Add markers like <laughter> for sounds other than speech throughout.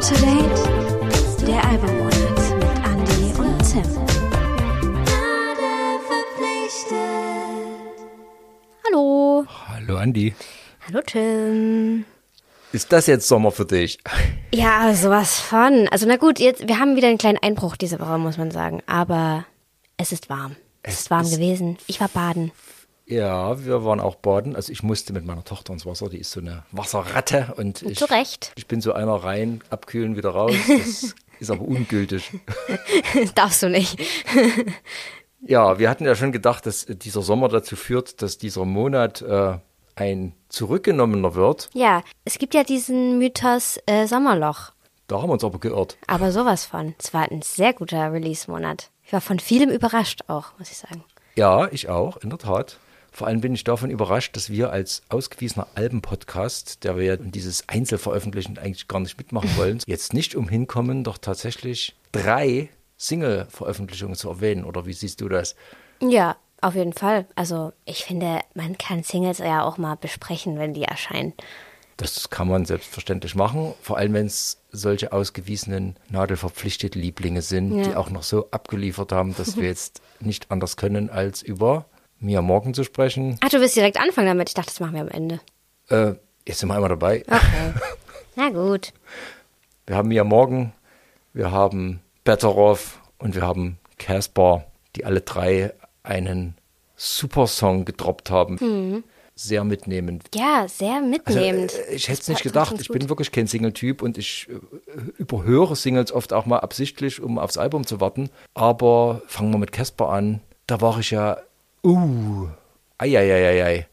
Up to Date, der Albummonat mit Andy und Tim. Hallo. Hallo Andi. Hallo Tim. Ist das jetzt Sommer für dich? <laughs> Ja, sowas von. Also na gut, jetzt wir haben wieder einen kleinen Einbruch diese Woche, muss man sagen, aber es ist warm. Es, Es ist warm ist- gewesen. Ich war baden. Ja, wir waren auch baden. Also ich musste mit meiner Tochter ins Wasser. Die ist so eine Wasserratte und ich, Zu Recht. ich bin so einer rein, abkühlen, wieder raus. <laughs> Das ist aber ungültig. <laughs> Darfst du nicht. Ja, wir hatten ja schon gedacht, dass dieser Sommer dazu führt, dass dieser Monat äh, ein zurückgenommener wird. Ja, es gibt ja diesen Mythos äh, Sommerloch. Da haben wir uns aber geirrt. Aber sowas von. Es war ein sehr guter Release-Monat. Ich war von vielem überrascht auch, muss ich sagen. Ja, ich auch, in der Tat. Vor allem bin ich davon überrascht, dass wir als ausgewiesener Alben-Podcast, der wir ja dieses Einzelveröffentlichen eigentlich gar nicht mitmachen wollen, <laughs> jetzt nicht umhin kommen, doch tatsächlich drei Single-Veröffentlichungen zu erwähnen. Oder wie siehst du das? Ja, auf jeden Fall. Also ich finde, man kann Singles ja auch mal besprechen, wenn die erscheinen. Das kann man selbstverständlich machen, vor allem wenn es solche ausgewiesenen, nadelverpflichtete Lieblinge sind, Ja. die auch noch so abgeliefert haben, dass wir <laughs> jetzt nicht anders können, als über Mia Morgan zu sprechen. Ach, du willst direkt anfangen damit. Ich dachte, das machen wir am Ende. Äh, jetzt sind wir einmal dabei. Okay. <laughs> Na gut. Wir haben Mia Morgan, wir haben Betteroff und wir haben Caspar, die alle drei einen super Song gedroppt haben. Mhm. Sehr mitnehmend. Ja, sehr Also, mitnehmend. äh, ich hätte es nicht gedacht. Ich bin wirklich kein Single-Typ und ich äh, überhöre Singles oft auch mal absichtlich, um aufs Album zu warten. Aber fangen wir mit Casper an. Da war ich ja, uh, ei.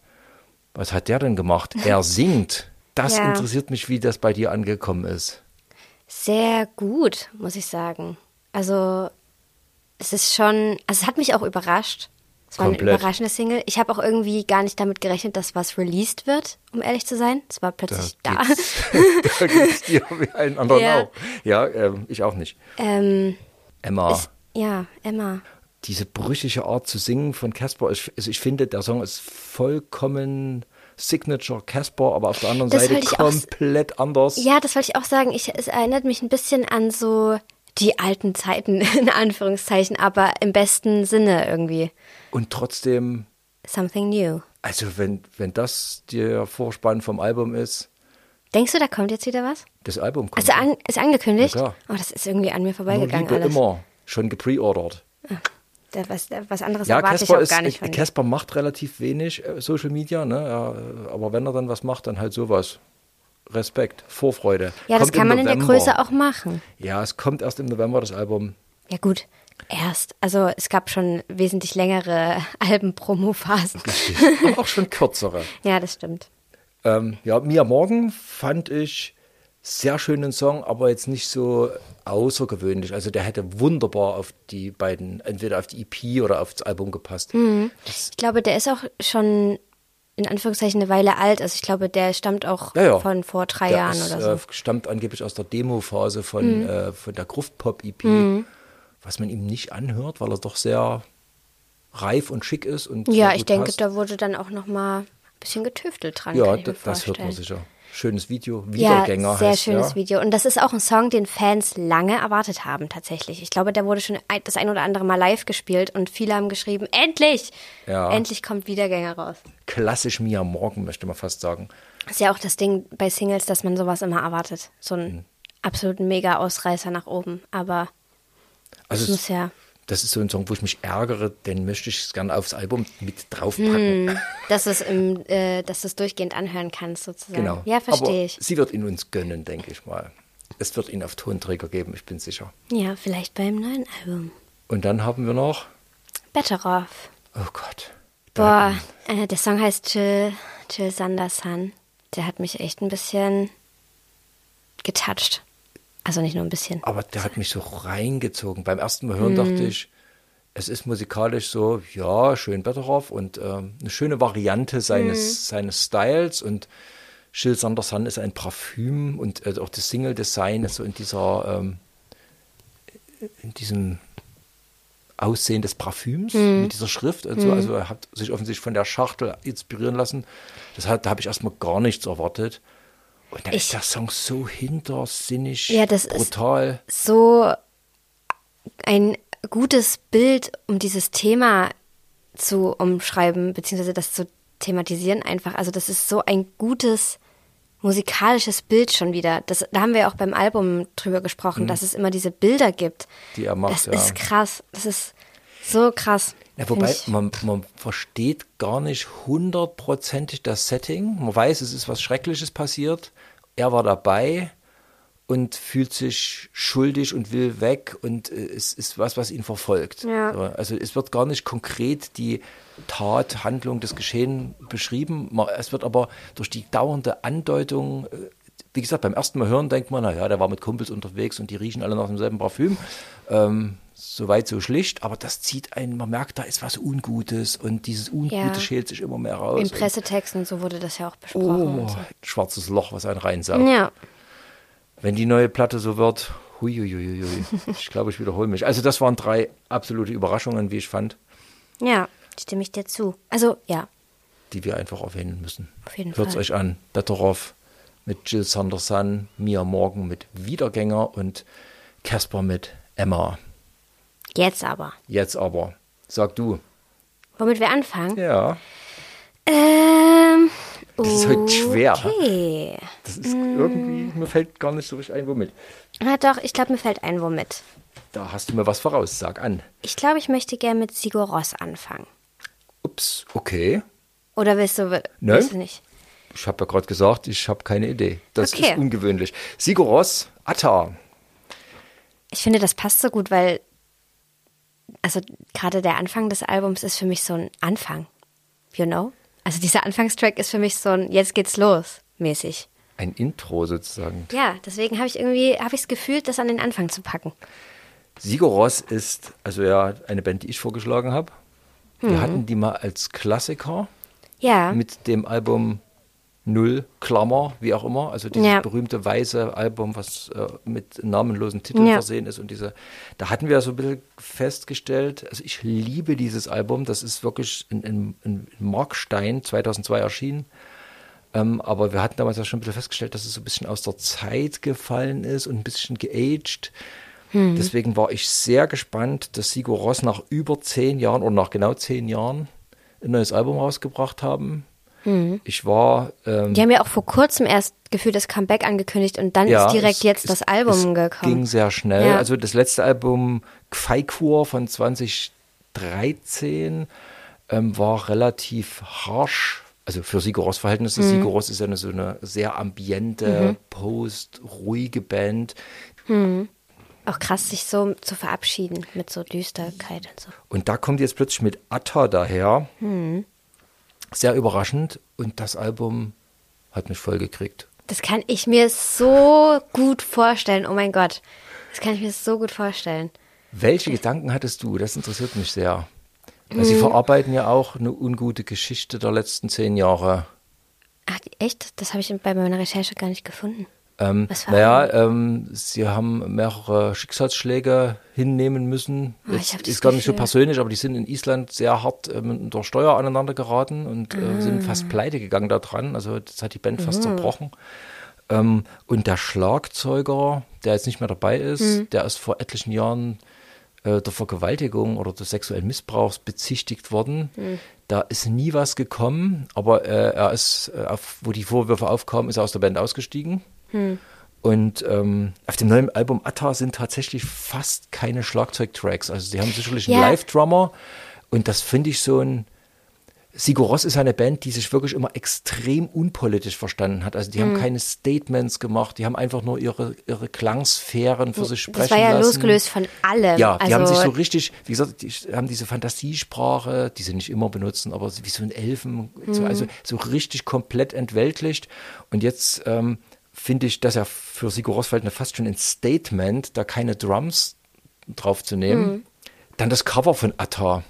Was hat der denn gemacht? Er <laughs> singt. Das Ja. interessiert mich, wie das bei dir angekommen ist. Sehr gut, muss ich sagen. Also, es ist schon, also es hat mich auch überrascht. Es war Komplett. eine überraschende Single. Ich habe auch irgendwie gar nicht damit gerechnet, dass was released wird, um ehrlich zu sein. Es war plötzlich da. geht's, <laughs> <laughs> da geht's dir wie allen anderen Ja. auch. Ja, ähm, ich auch nicht. ähm, Emma, ist, ja, Emma. Diese brüchige Art zu singen von Casper, ich, also ich finde, der Song ist vollkommen Signature Casper, aber auf der anderen Das Seite ich auch komplett anders. Ja, das wollte ich auch sagen. Ich, es erinnert mich ein bisschen an so die alten Zeiten, <laughs> in Anführungszeichen, aber im besten Sinne irgendwie. Und trotzdem, Something new. also wenn, wenn das der Vorspann vom Album ist, Denkst du, da kommt jetzt wieder was? das Album kommt. Also an, ist angekündigt? Ja, klar. oh, das ist irgendwie an mir Nur vorbeigegangen Liebe alles. immer, schon gepreordert. Da- Was, was anderes Ja, erwarte ich Casper auch ist, gar nicht dir. Casper macht relativ wenig äh, Social Media, ne? Äh, aber wenn er dann was macht, dann halt sowas. Respekt, Vorfreude. Ja, das Kommt kann man in der. Größe auch machen. Ja, es kommt erst im November das Album. Ja gut, erst. Also es gab schon wesentlich längere <laughs> Alben-Promo-Phasen. auch schon kürzere. <laughs> ja, das stimmt. Ähm, ja, Mia Morgan fand ich sehr schönen Song, aber jetzt nicht so außergewöhnlich. Also der hätte wunderbar auf die beiden, entweder auf die EP oder auf das Album gepasst. Mhm. Ich glaube, der ist auch schon in Anführungszeichen eine Weile alt. Also ich glaube, der stammt auch Ja, ja. von vor drei Der Jahren ist, oder so. Mhm. Äh, stammt angeblich aus der Demo-Phase von, äh, von der Gruft-Pop-EP, was man ihm nicht anhört, weil er doch sehr reif und schick ist. Und ja, ich denke, passt. da wurde dann auch noch mal ein bisschen getüftelt dran. Ja, das, das hört man vorstellen. sicher. Schönes Video. Ja, Wiedergänger sehr heißt, schönes ja. Video. Und das ist auch ein Song, den Fans lange erwartet haben, tatsächlich. Ich glaube, der wurde schon das ein oder andere Mal live gespielt und viele haben geschrieben, endlich! Ja. Endlich kommt Wiedergänger raus. Klassisch Mia Morgan, möchte man fast sagen. Ist ja auch das Ding bei Singles, dass man sowas immer erwartet. So einen Mhm. absoluten Mega-Ausreißer nach oben. Aber Also es es, muss ja, das ist so ein Song, wo ich mich ärgere, den möchte ich gerne aufs Album mit draufpacken. <laughs> dass du es im, äh, dass du es durchgehend anhören kannst, sozusagen. Genau. Ja, verstehe ich. sie wird ihn uns gönnen, denke ich mal. Es wird ihn auf Tonträger geben, ich bin sicher. Ja, vielleicht beim neuen Album. Und dann haben wir noch, Better Off. oh Gott. Boah, äh, der Song heißt Chill, Chill Thunder Sun. Der hat mich echt ein bisschen getoucht. Also nicht nur ein bisschen. Aber der hat mich so reingezogen. Beim ersten Mal hören dachte ich, es ist musikalisch so, ja, schön Betteroff und ähm, eine schöne Variante seines, seines Styles und Jill Sanderson ist ein Parfüm und äh, auch das Single-Design ist so in dieser, ähm, in diesem Aussehen des Parfüms mit dieser Schrift und so. Also er hat sich offensichtlich von der Schachtel inspirieren lassen. Das hat, da habe ich erstmal gar nichts erwartet. Und dann Ich- ist der Song so hintersinnig, Ja, das ist- brutal. so ein gutes Bild, um dieses Thema zu umschreiben, beziehungsweise das zu thematisieren einfach. Also das ist so ein gutes musikalisches Bild schon wieder. Das, da haben wir auch beim Album drüber gesprochen, dass es immer diese Bilder gibt. Mhm. Die er macht, Das ja. ist krass. Das ist so krass. Ja, wobei man, man versteht gar nicht hundertprozentig das Setting. Man weiß, es ist was Schreckliches passiert. Er war dabei und fühlt sich schuldig und will weg und äh, es ist was, was ihn verfolgt. Ja. So, Also es wird gar nicht konkret die Tat, Handlung, das Geschehen beschrieben. Es wird aber durch die dauernde Andeutung, äh, wie gesagt, beim ersten Mal hören denkt man, naja, der war mit Kumpels unterwegs und die riechen alle nach demselben Parfüm. Ähm, Soweit so schlicht, aber das zieht einen, man merkt, da ist was Ungutes und dieses Ungute Ja. schält sich immer mehr raus. Im Pressetext und so wurde das ja auch besprochen. Oh, so. schwarzes Loch, was einen reinsaugt. Ja, Wenn die neue Platte so wird, huiuiuiui, <laughs> ich glaube, ich wiederhole mich. Also das waren drei absolute Überraschungen, wie ich fand, ja, stimme ich dir zu. Also ja, die wir einfach erwähnen müssen. Auf jeden Hört's Fall. euch an. Betteroff mit Jill Sanderson, Mia Morgan mit Wiedergänger und Casper mit Emma. jetzt aber. Jetzt aber, sag du. Womit wir anfangen? Ja, Ähm, das ist heute schwer. okay. Das ist irgendwie, mir fällt gar nicht so richtig ein, womit. Na doch, ich glaube, mir fällt ein womit. Da hast du mir was voraus, sag an. Ich glaube, ich möchte gerne mit Sigur Ross anfangen. Ups, okay. Oder willst du, Nö. willst du nicht? Ich habe ja gerade gesagt, ich habe keine Idee. Das Okay. ist ungewöhnlich. Sigur Ross, Atta. Ich finde, das passt so gut, weil, also gerade der Anfang des Albums ist für mich so ein Anfang. You know? Also dieser Anfangstrack ist für mich so ein Jetzt geht's los mäßig. Ein Intro sozusagen. Ja, deswegen habe ich irgendwie, habe ich es gefühlt, das an den Anfang zu packen. Sigur Ross ist also ja eine Band, die ich vorgeschlagen habe. Wir hatten die mal als Klassiker Ja, mit dem Album Null, Klammer, wie auch immer. Also dieses Ja. berühmte weiße Album, was äh, mit namenlosen Titeln Ja. versehen ist. Und diese, da hatten wir so ein bisschen festgestellt, also ich liebe dieses Album. Das ist wirklich ein, ein, ein Markstein, 2002 erschienen. Ähm, aber wir hatten damals ja schon ein bisschen festgestellt, dass es so ein bisschen aus der Zeit gefallen ist und ein bisschen geaged. Deswegen war ich sehr gespannt, dass Sigur Ross nach über zehn Jahren oder nach genau zehn Jahren ein neues Album rausgebracht haben. Ich war ähm, die haben ja auch vor kurzem erst gefühlt das Comeback angekündigt und dann ist direkt es- jetzt es- das Album es gekommen. ging sehr schnell. Ja. Also das letzte Album Quaikur von 2013 ähm, war relativ harsh. Also für Sigur Rós Verhältnisse. Mhm. Sigur Rós ist ja eine, so eine sehr ambiente, post-ruhige Band. Auch krass, sich so zu verabschieden mit so Düsterkeit und so. Und da kommt jetzt plötzlich mit Atta daher. Sehr überraschend. Und das Album hat mich voll gekriegt. Das kann ich mir so gut vorstellen. Oh mein Gott. Das kann ich mir so gut vorstellen. Welche Gedanken hattest du? Das interessiert mich sehr. Weil Mhm. Sie verarbeiten ja auch eine ungute Geschichte der letzten zehn Jahre. Ach, echt? Das habe ich bei meiner Recherche gar nicht gefunden. Ähm, naja, ähm, sie haben mehrere Schicksalsschläge hinnehmen müssen. Ah, ich das ist gar nicht so persönlich, aber die sind in Island sehr hart ähm, mit der Steuer aneinander geraten und äh, Ah. sind fast pleite gegangen daran. Also das hat die Band fast zerbrochen. Ähm, und der Schlagzeuger, der jetzt nicht mehr dabei ist, Mhm. der ist vor etlichen Jahren äh, der Vergewaltigung oder des sexuellen Missbrauchs bezichtigt worden. Mhm. Da ist nie was gekommen, aber äh, er ist, äh, auf, wo die Vorwürfe aufkamen, ist er aus der Band ausgestiegen. Und ähm, auf dem neuen Album Atta sind tatsächlich fast keine Schlagzeugtracks. Also sie haben sicherlich einen Ja. Live-Drummer und das finde ich so ein. Sigur Rós ist eine Band, die sich wirklich immer extrem unpolitisch verstanden hat. Also die haben keine Statements gemacht, die haben einfach nur ihre, ihre Klangsphären für sich sprechen Das war ja lassen. losgelöst von allem. Ja, die also, haben sich so richtig, wie gesagt, die haben diese Fantasiesprache, die sie nicht immer benutzen, aber wie so ein Elfen, Mhm. also so richtig komplett entweltlicht. Und jetzt ähm, finde ich das ja für Sigur Verhältnisse fast schon ein Statement, da keine Drums drauf zu nehmen. Mhm. Dann das Cover von Atta.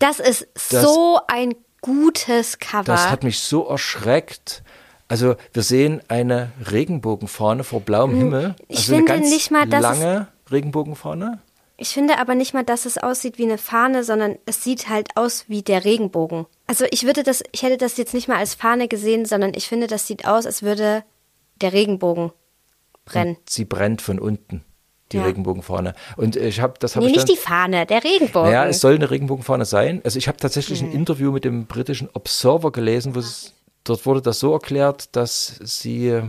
Das ist Das- so ein gutes Cover. Das hat mich so erschreckt. Also wir sehen eine Regenbogenfahne vor blauem Himmel. Hm, Ich Also finde nicht mal, dass es- lange Regenbogenfahne. Ich finde aber nicht mal, dass es aussieht wie eine Fahne, sondern es sieht halt aus wie der Regenbogen. Also ich würde das, ich hätte das jetzt nicht mal als Fahne gesehen, sondern ich finde, das sieht aus, als würde der Regenbogen brennt. Und sie brennt von unten, die Ja. Regenbogenfahne. Und ich habe, das habe Nee, ich nicht dann, die Fahne, der Regenbogen. Ja, es soll eine Regenbogenfahne sein. Also ich habe tatsächlich Mhm. ein Interview mit dem britischen Observer gelesen, wo es, dort wurde das so erklärt, dass sie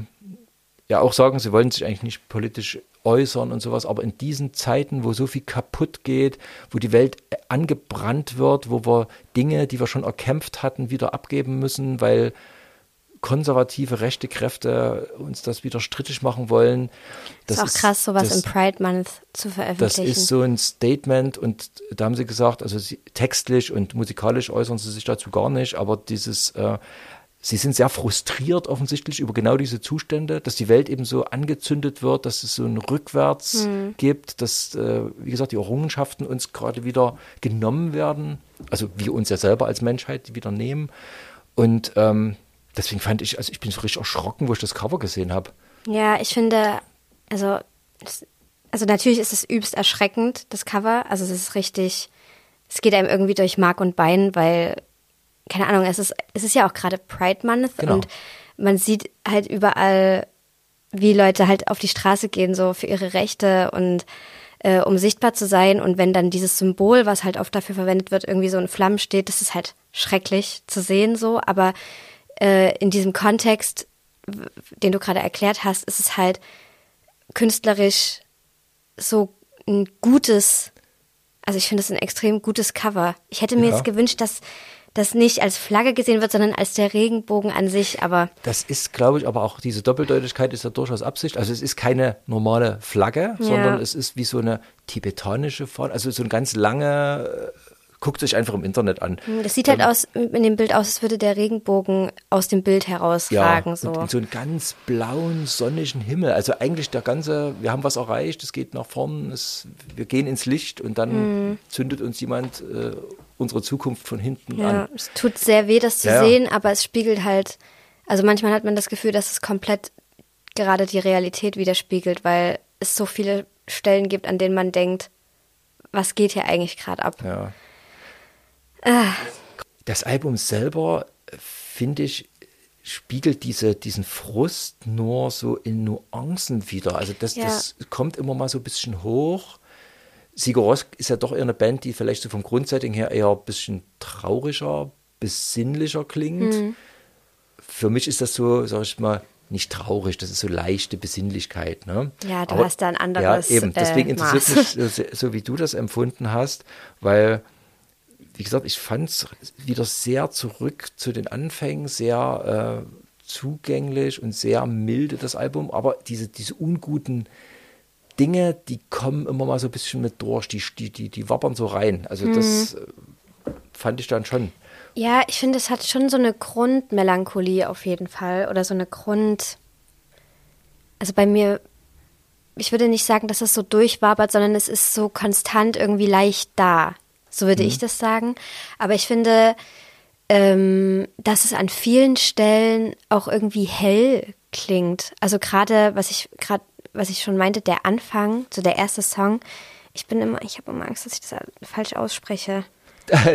ja auch sagen, sie wollen sich eigentlich nicht politisch äußern und sowas, aber in diesen Zeiten, wo so viel kaputt geht, wo die Welt angebrannt wird, wo wir Dinge, die wir schon erkämpft hatten, wieder abgeben müssen, weil konservative rechte Kräfte uns das wieder strittig machen wollen. ist auch krass, sowas das- im Pride Month zu das veröffentlichen. ist so ein Statement und da haben sie gesagt, also sie, textlich und musikalisch äußern sie sich dazu gar nicht, aber dieses, äh, sie sind sehr frustriert offensichtlich über genau diese Zustände, dass die Welt eben so angezündet wird, dass es so ein Rückwärts gibt, dass, äh, wie gesagt, die Errungenschaften uns gerade wieder genommen werden, also wir uns ja selber als Menschheit wieder nehmen und ähm, deswegen fand ich, also ich bin so richtig erschrocken, wo ich das Cover gesehen habe. Ja, ich finde, also, also natürlich ist es übst erschreckend, das Cover. Also es ist richtig, es geht einem irgendwie durch Mark und Bein, weil, keine Ahnung, es ist, es ist ja auch gerade Pride Month Genau. und man sieht halt überall, wie Leute halt auf die Straße gehen, so für ihre Rechte und äh, um sichtbar zu sein. Und wenn dann dieses Symbol, was halt oft dafür verwendet wird, irgendwie so in Flammen steht, das ist halt schrecklich zu sehen so. Aber äh, in diesem Kontext, den du gerade erklärt hast, ist es halt künstlerisch so ein gutes, also ich finde es ein extrem gutes Cover. Ich hätte mir Ja. jetzt gewünscht, dass das nicht als Flagge gesehen wird, sondern als der Regenbogen an sich, aber Das ist, glaube ich, aber auch diese Doppeldeutigkeit ist ja durchaus Absicht. Also es ist keine normale Flagge, Ja. sondern es ist wie so eine tibetanische Fahne, also so ein ganz lange, guckt sich einfach im Internet an. das sieht halt aus, in dem Bild aus, als würde der Regenbogen aus dem Bild herausragen. und so. in so einen ganz blauen, sonnigen Himmel. Also eigentlich der ganze, wir haben was erreicht, es geht nach vorn, es, wir gehen ins Licht und dann Mhm. zündet uns jemand äh, unsere Zukunft von hinten Ja, an. es tut sehr weh, das zu Ja, ja. sehen, aber es spiegelt halt, also manchmal hat man das Gefühl, dass es komplett gerade die Realität widerspiegelt, weil es so viele Stellen gibt, an denen man denkt, was geht hier eigentlich gerade ab? Ja. Das Album selber, finde ich, spiegelt diese, diesen Frust nur so in Nuancen wieder. Also das, Ja. das kommt immer mal so ein bisschen hoch. Sigur Rós ist ja doch eher eine Band, die vielleicht so vom Grundsetting her eher ein bisschen trauriger, besinnlicher klingt. Mhm. Für mich ist das so, sag ich mal, nicht traurig, das ist so leichte Besinnlichkeit. Ne? Ja, du hast da ein anderes, Ja, eben. Deswegen äh, interessiert Maß. mich, so, so wie du das empfunden hast, weil, wie gesagt, ich fand es wieder sehr zurück zu den Anfängen, sehr äh, zugänglich und sehr milde, das Album, aber diese, diese unguten Dinge, die kommen immer mal so ein bisschen mit durch, die, die, die, die wappern so rein. Also das Mhm. äh, fand ich dann schon. Ja, ich finde, es hat schon so eine Grundmelancholie auf jeden Fall oder so eine Grund. Also bei mir, ich würde nicht sagen, dass es so durchwabert, sondern es ist so konstant irgendwie leicht da. So würde ich das sagen. Aber ich finde, ähm, dass es an vielen Stellen auch irgendwie hell klingt. Also gerade, was ich gerade, was ich schon meinte, der Anfang, so der erste Song. Ich bin immer, ich habe immer Angst, dass ich das falsch ausspreche. <laughs>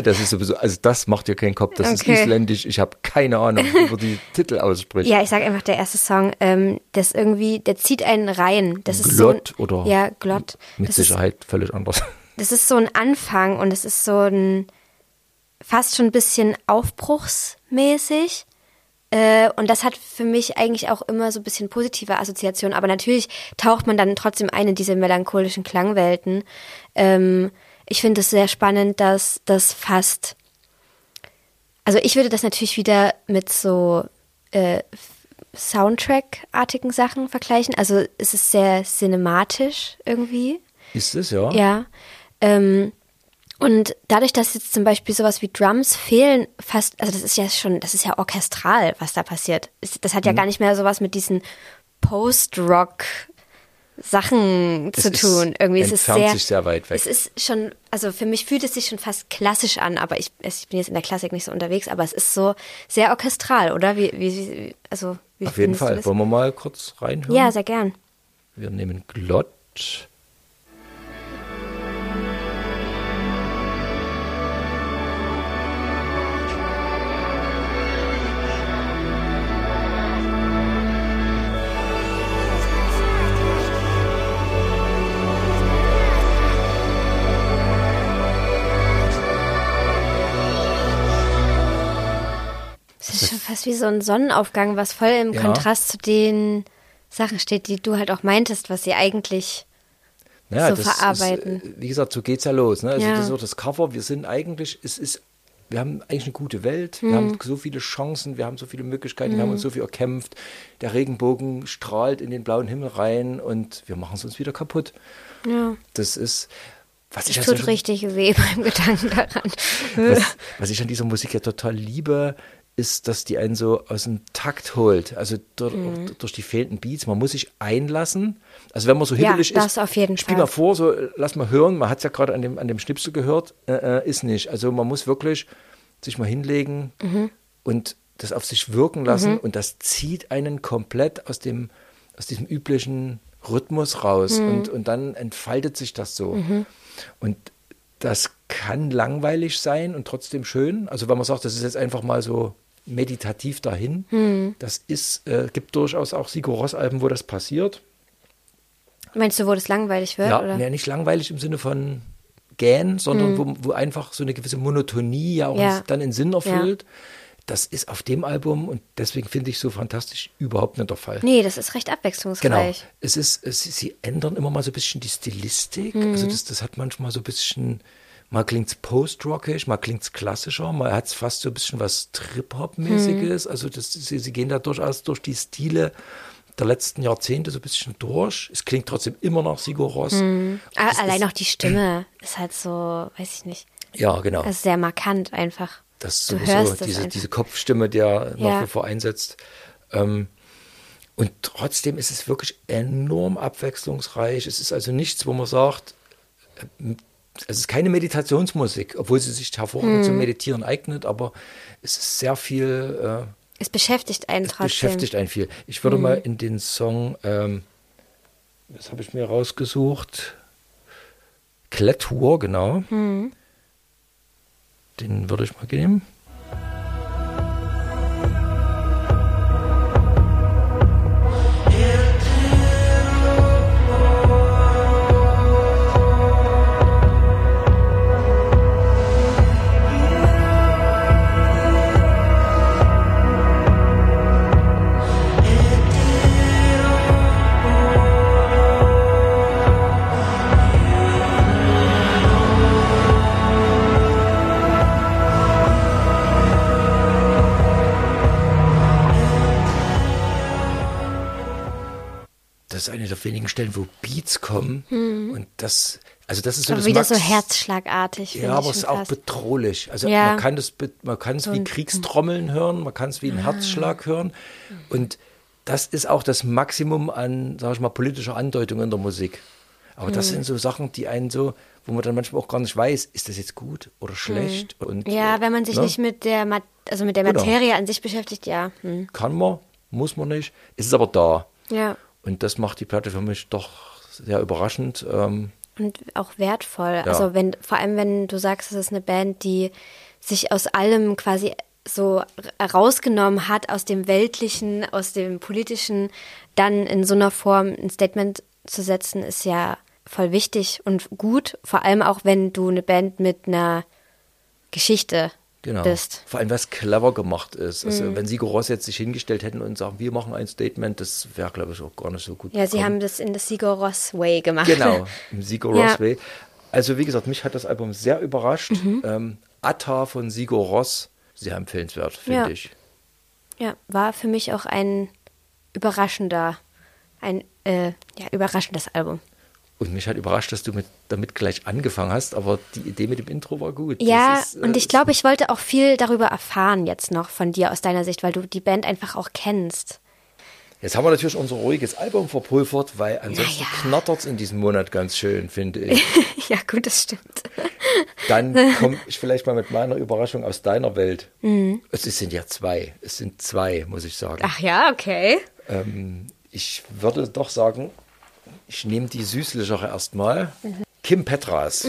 Das ist sowieso, also das macht dir keinen Kopf, das Okay. ist isländisch, ich habe keine Ahnung, wie man die <laughs> Titel ausspricht. Ja, ich sage einfach der erste Song, ähm, das irgendwie, der zieht einen rein. Das ist Glott so ein, oder ja Glott. Mit das ist, Sicherheit völlig anders. Das ist so ein Anfang und es ist so ein fast schon ein bisschen aufbruchsmäßig. Äh, und das hat für mich eigentlich auch immer so ein bisschen positive Assoziationen. Aber natürlich taucht man dann trotzdem ein in diese melancholischen Klangwelten. Ähm, ich finde es sehr spannend, dass das fast. Also ich würde das natürlich wieder mit so äh, Soundtrack-artigen Sachen vergleichen. Also es ist sehr cinematisch irgendwie. Ist es, ja? Ja. Ähm, und dadurch, dass jetzt zum Beispiel sowas wie Drums fehlen, fast, also das ist ja schon, das ist ja orchestral, was da passiert. Das hat Mhm. ja gar nicht mehr sowas mit diesen Post-Rock Sachen Es zu tun. Irgendwie es ist entfernt sehr, sich sehr weit weg. Es ist schon, also für mich fühlt es sich schon fast klassisch an, aber ich, ich bin jetzt in der Klassik nicht so unterwegs, aber es ist so sehr orchestral, oder? Wie, wie, wie also wie Auf jeden Fall. Wollen wir mal kurz reinhören? Ja, sehr gern. Wir nehmen Glott. Fast wie so ein Sonnenaufgang, was voll im Ja. Kontrast zu den Sachen steht, die du halt auch meintest, was sie eigentlich Naja, so verarbeiten. Ist, äh, wie gesagt, so geht's ja los. Ne? Also Ja. das ist auch das Cover. Wir sind eigentlich, es ist, wir haben eigentlich eine gute Welt. Mhm. Wir haben so viele Chancen, wir haben so viele Möglichkeiten, wir haben uns so viel erkämpft. Der Regenbogen strahlt in den blauen Himmel rein und wir machen es uns wieder kaputt. Ja. Das ist, was ich, Es also tut schon- richtig weh <laughs> beim Gedanken daran. was, was ich an dieser Musik ja total liebe, ist, dass die einen so aus dem Takt holt. Also durch, Mhm. durch die fehlenden Beats. Man muss sich einlassen. Also wenn man so Ja, hibbelig das ist, auf jeden spiel Fall. mal vor, so lass mal hören. Man hat es ja gerade an dem, an dem Schnipsel gehört. Äh, äh, ist nicht. Also man muss wirklich sich mal hinlegen Mhm. und das auf sich wirken lassen. Und das zieht einen komplett aus dem, aus diesem üblichen Rhythmus raus. Mhm. Und, und dann entfaltet sich das so. Und das kann langweilig sein und trotzdem schön. Also wenn man sagt, das ist jetzt einfach mal so meditativ dahin, Hm. das ist, äh, gibt durchaus auch Sigur Ross Alben, wo das passiert. Meinst du, wo das langweilig wird? Ja, oder? ja, nicht langweilig im Sinne von gähn, sondern wo, wo einfach so eine gewisse Monotonie ja auch Hm. Ja. dann in Sinn erfüllt. Das ist auf dem Album und deswegen finde ich so fantastisch überhaupt nicht der Fall. Nee, das ist recht Genau. abwechslungsreich. Es ist, es, sie ändern immer mal so ein bisschen die Stilistik. Mhm. Also das, das hat manchmal so ein bisschen, mal klingt's post-rockig, mal klingt's klassischer, mal hat's fast so ein bisschen was Trip-Hop-mäßiges. Mhm. Also das, sie, sie gehen da durchaus durch die Stile der letzten Jahrzehnte so ein bisschen durch. Es klingt trotzdem immer nach Sigur Ross. Es allein ist- auch die Stimme ist halt so, weiß ich nicht, Ja, genau. also sehr markant einfach. Das ist sowieso es diese, diese Kopfstimme, der nach Ja. wie vor einsetzt. Ähm, und trotzdem ist es wirklich enorm abwechslungsreich. Es ist also nichts, wo man sagt, es ist keine Meditationsmusik, obwohl sie sich hervorragend Mhm. zum Meditieren eignet, aber es ist sehr viel, Es beschäftigt einen äh, es trotzdem. beschäftigt einen viel. Ich würde mal in den Song, ähm, was habe ich mir rausgesucht? Klettur, genau. Mhm. Den würde ich mal nehmen. Wenigen Stellen, wo Beats kommen. Und das, also das ist so Aber das wieder Max, so herzschlagartig. Ja, aber es ist auch bedrohlich. Also Ja. man kann das, man kann es wie Kriegstrommeln hören, man kann es wie einen Ah. Herzschlag hören. Und das ist auch das Maximum an, sag ich mal, politischer Andeutung in der Musik. Aber das sind so Sachen, die einen so, wo man dann manchmal auch gar nicht weiß, ist das jetzt gut oder schlecht? Und, Ja, äh, wenn man sich ne? nicht mit der, Ma- also mit der Genau. Materie an sich beschäftigt, ja. Hm. Kann man, muss man nicht. Es ist aber da. Ja. Und das macht die Platte für mich doch sehr überraschend. Ähm, Und auch wertvoll. Also wenn, vor allem wenn du sagst, es ist eine Band, die sich aus allem quasi so rausgenommen hat, aus dem Weltlichen, aus dem Politischen, dann in so einer Form ein Statement zu setzen, ist ja voll wichtig und gut. Vor allem auch, wenn du eine Band mit einer Geschichte Genau. bist. Vor allem, was clever gemacht ist. Also, Mhm. wenn Sigur Ross jetzt sich hingestellt hätten und sagen, wir machen ein Statement, das wäre, glaube ich, auch gar nicht so gut. Ja, sie gekommen. haben das in das Sigur Ross Way gemacht. Genau, <laughs> im Sigur Ja. Ross Way. Also, wie gesagt, mich hat das Album sehr überrascht. Mhm. Ähm, Atta von Sigur Ross, sehr empfehlenswert, finde Ja. ich. Ja, war für mich auch ein überraschender, ein äh, ja, überraschendes Album. Und mich hat überrascht, dass du mit, damit gleich angefangen hast, aber die Idee mit dem Intro war gut. Ja, ist, äh, und ich glaube, ich wollte auch viel darüber erfahren jetzt noch von dir aus deiner Sicht, weil du die Band einfach auch kennst. Jetzt haben wir natürlich unser ruhiges Album verpulvert, weil ansonsten ja. knattert es in diesem Monat ganz schön, finde ich. <laughs> ja, gut, das stimmt. Dann <laughs> komme ich vielleicht mal mit meiner Überraschung aus deiner Welt. Mhm. Es sind ja zwei. Es sind zwei, muss ich sagen. Ach ja, okay. Ähm, ich würde doch sagen, ich nehme die süßlichere erstmal. Kim Petras.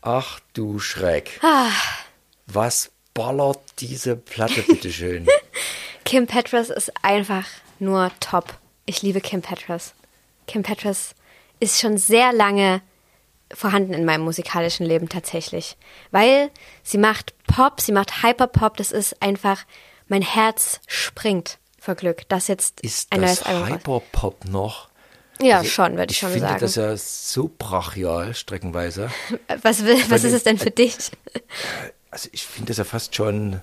Ach du Schreck. Was ballert diese Platte bitteschön? <laughs> Kim Petras ist einfach nur top. Ich liebe Kim Petras. Kim Petras ist schon sehr lange vorhanden in meinem musikalischen Leben tatsächlich. Weil sie macht Pop, sie macht Hyperpop, das ist einfach, mein Herz springt vor Glück. Das jetzt Ist ein neues das Album. raus- Hyperpop noch? Ja, schon, würde ich, Ich schon finde sagen. das ja so brachial, streckenweise. <laughs> was will, was ist es denn für dich? Also ich finde das ja fast schon,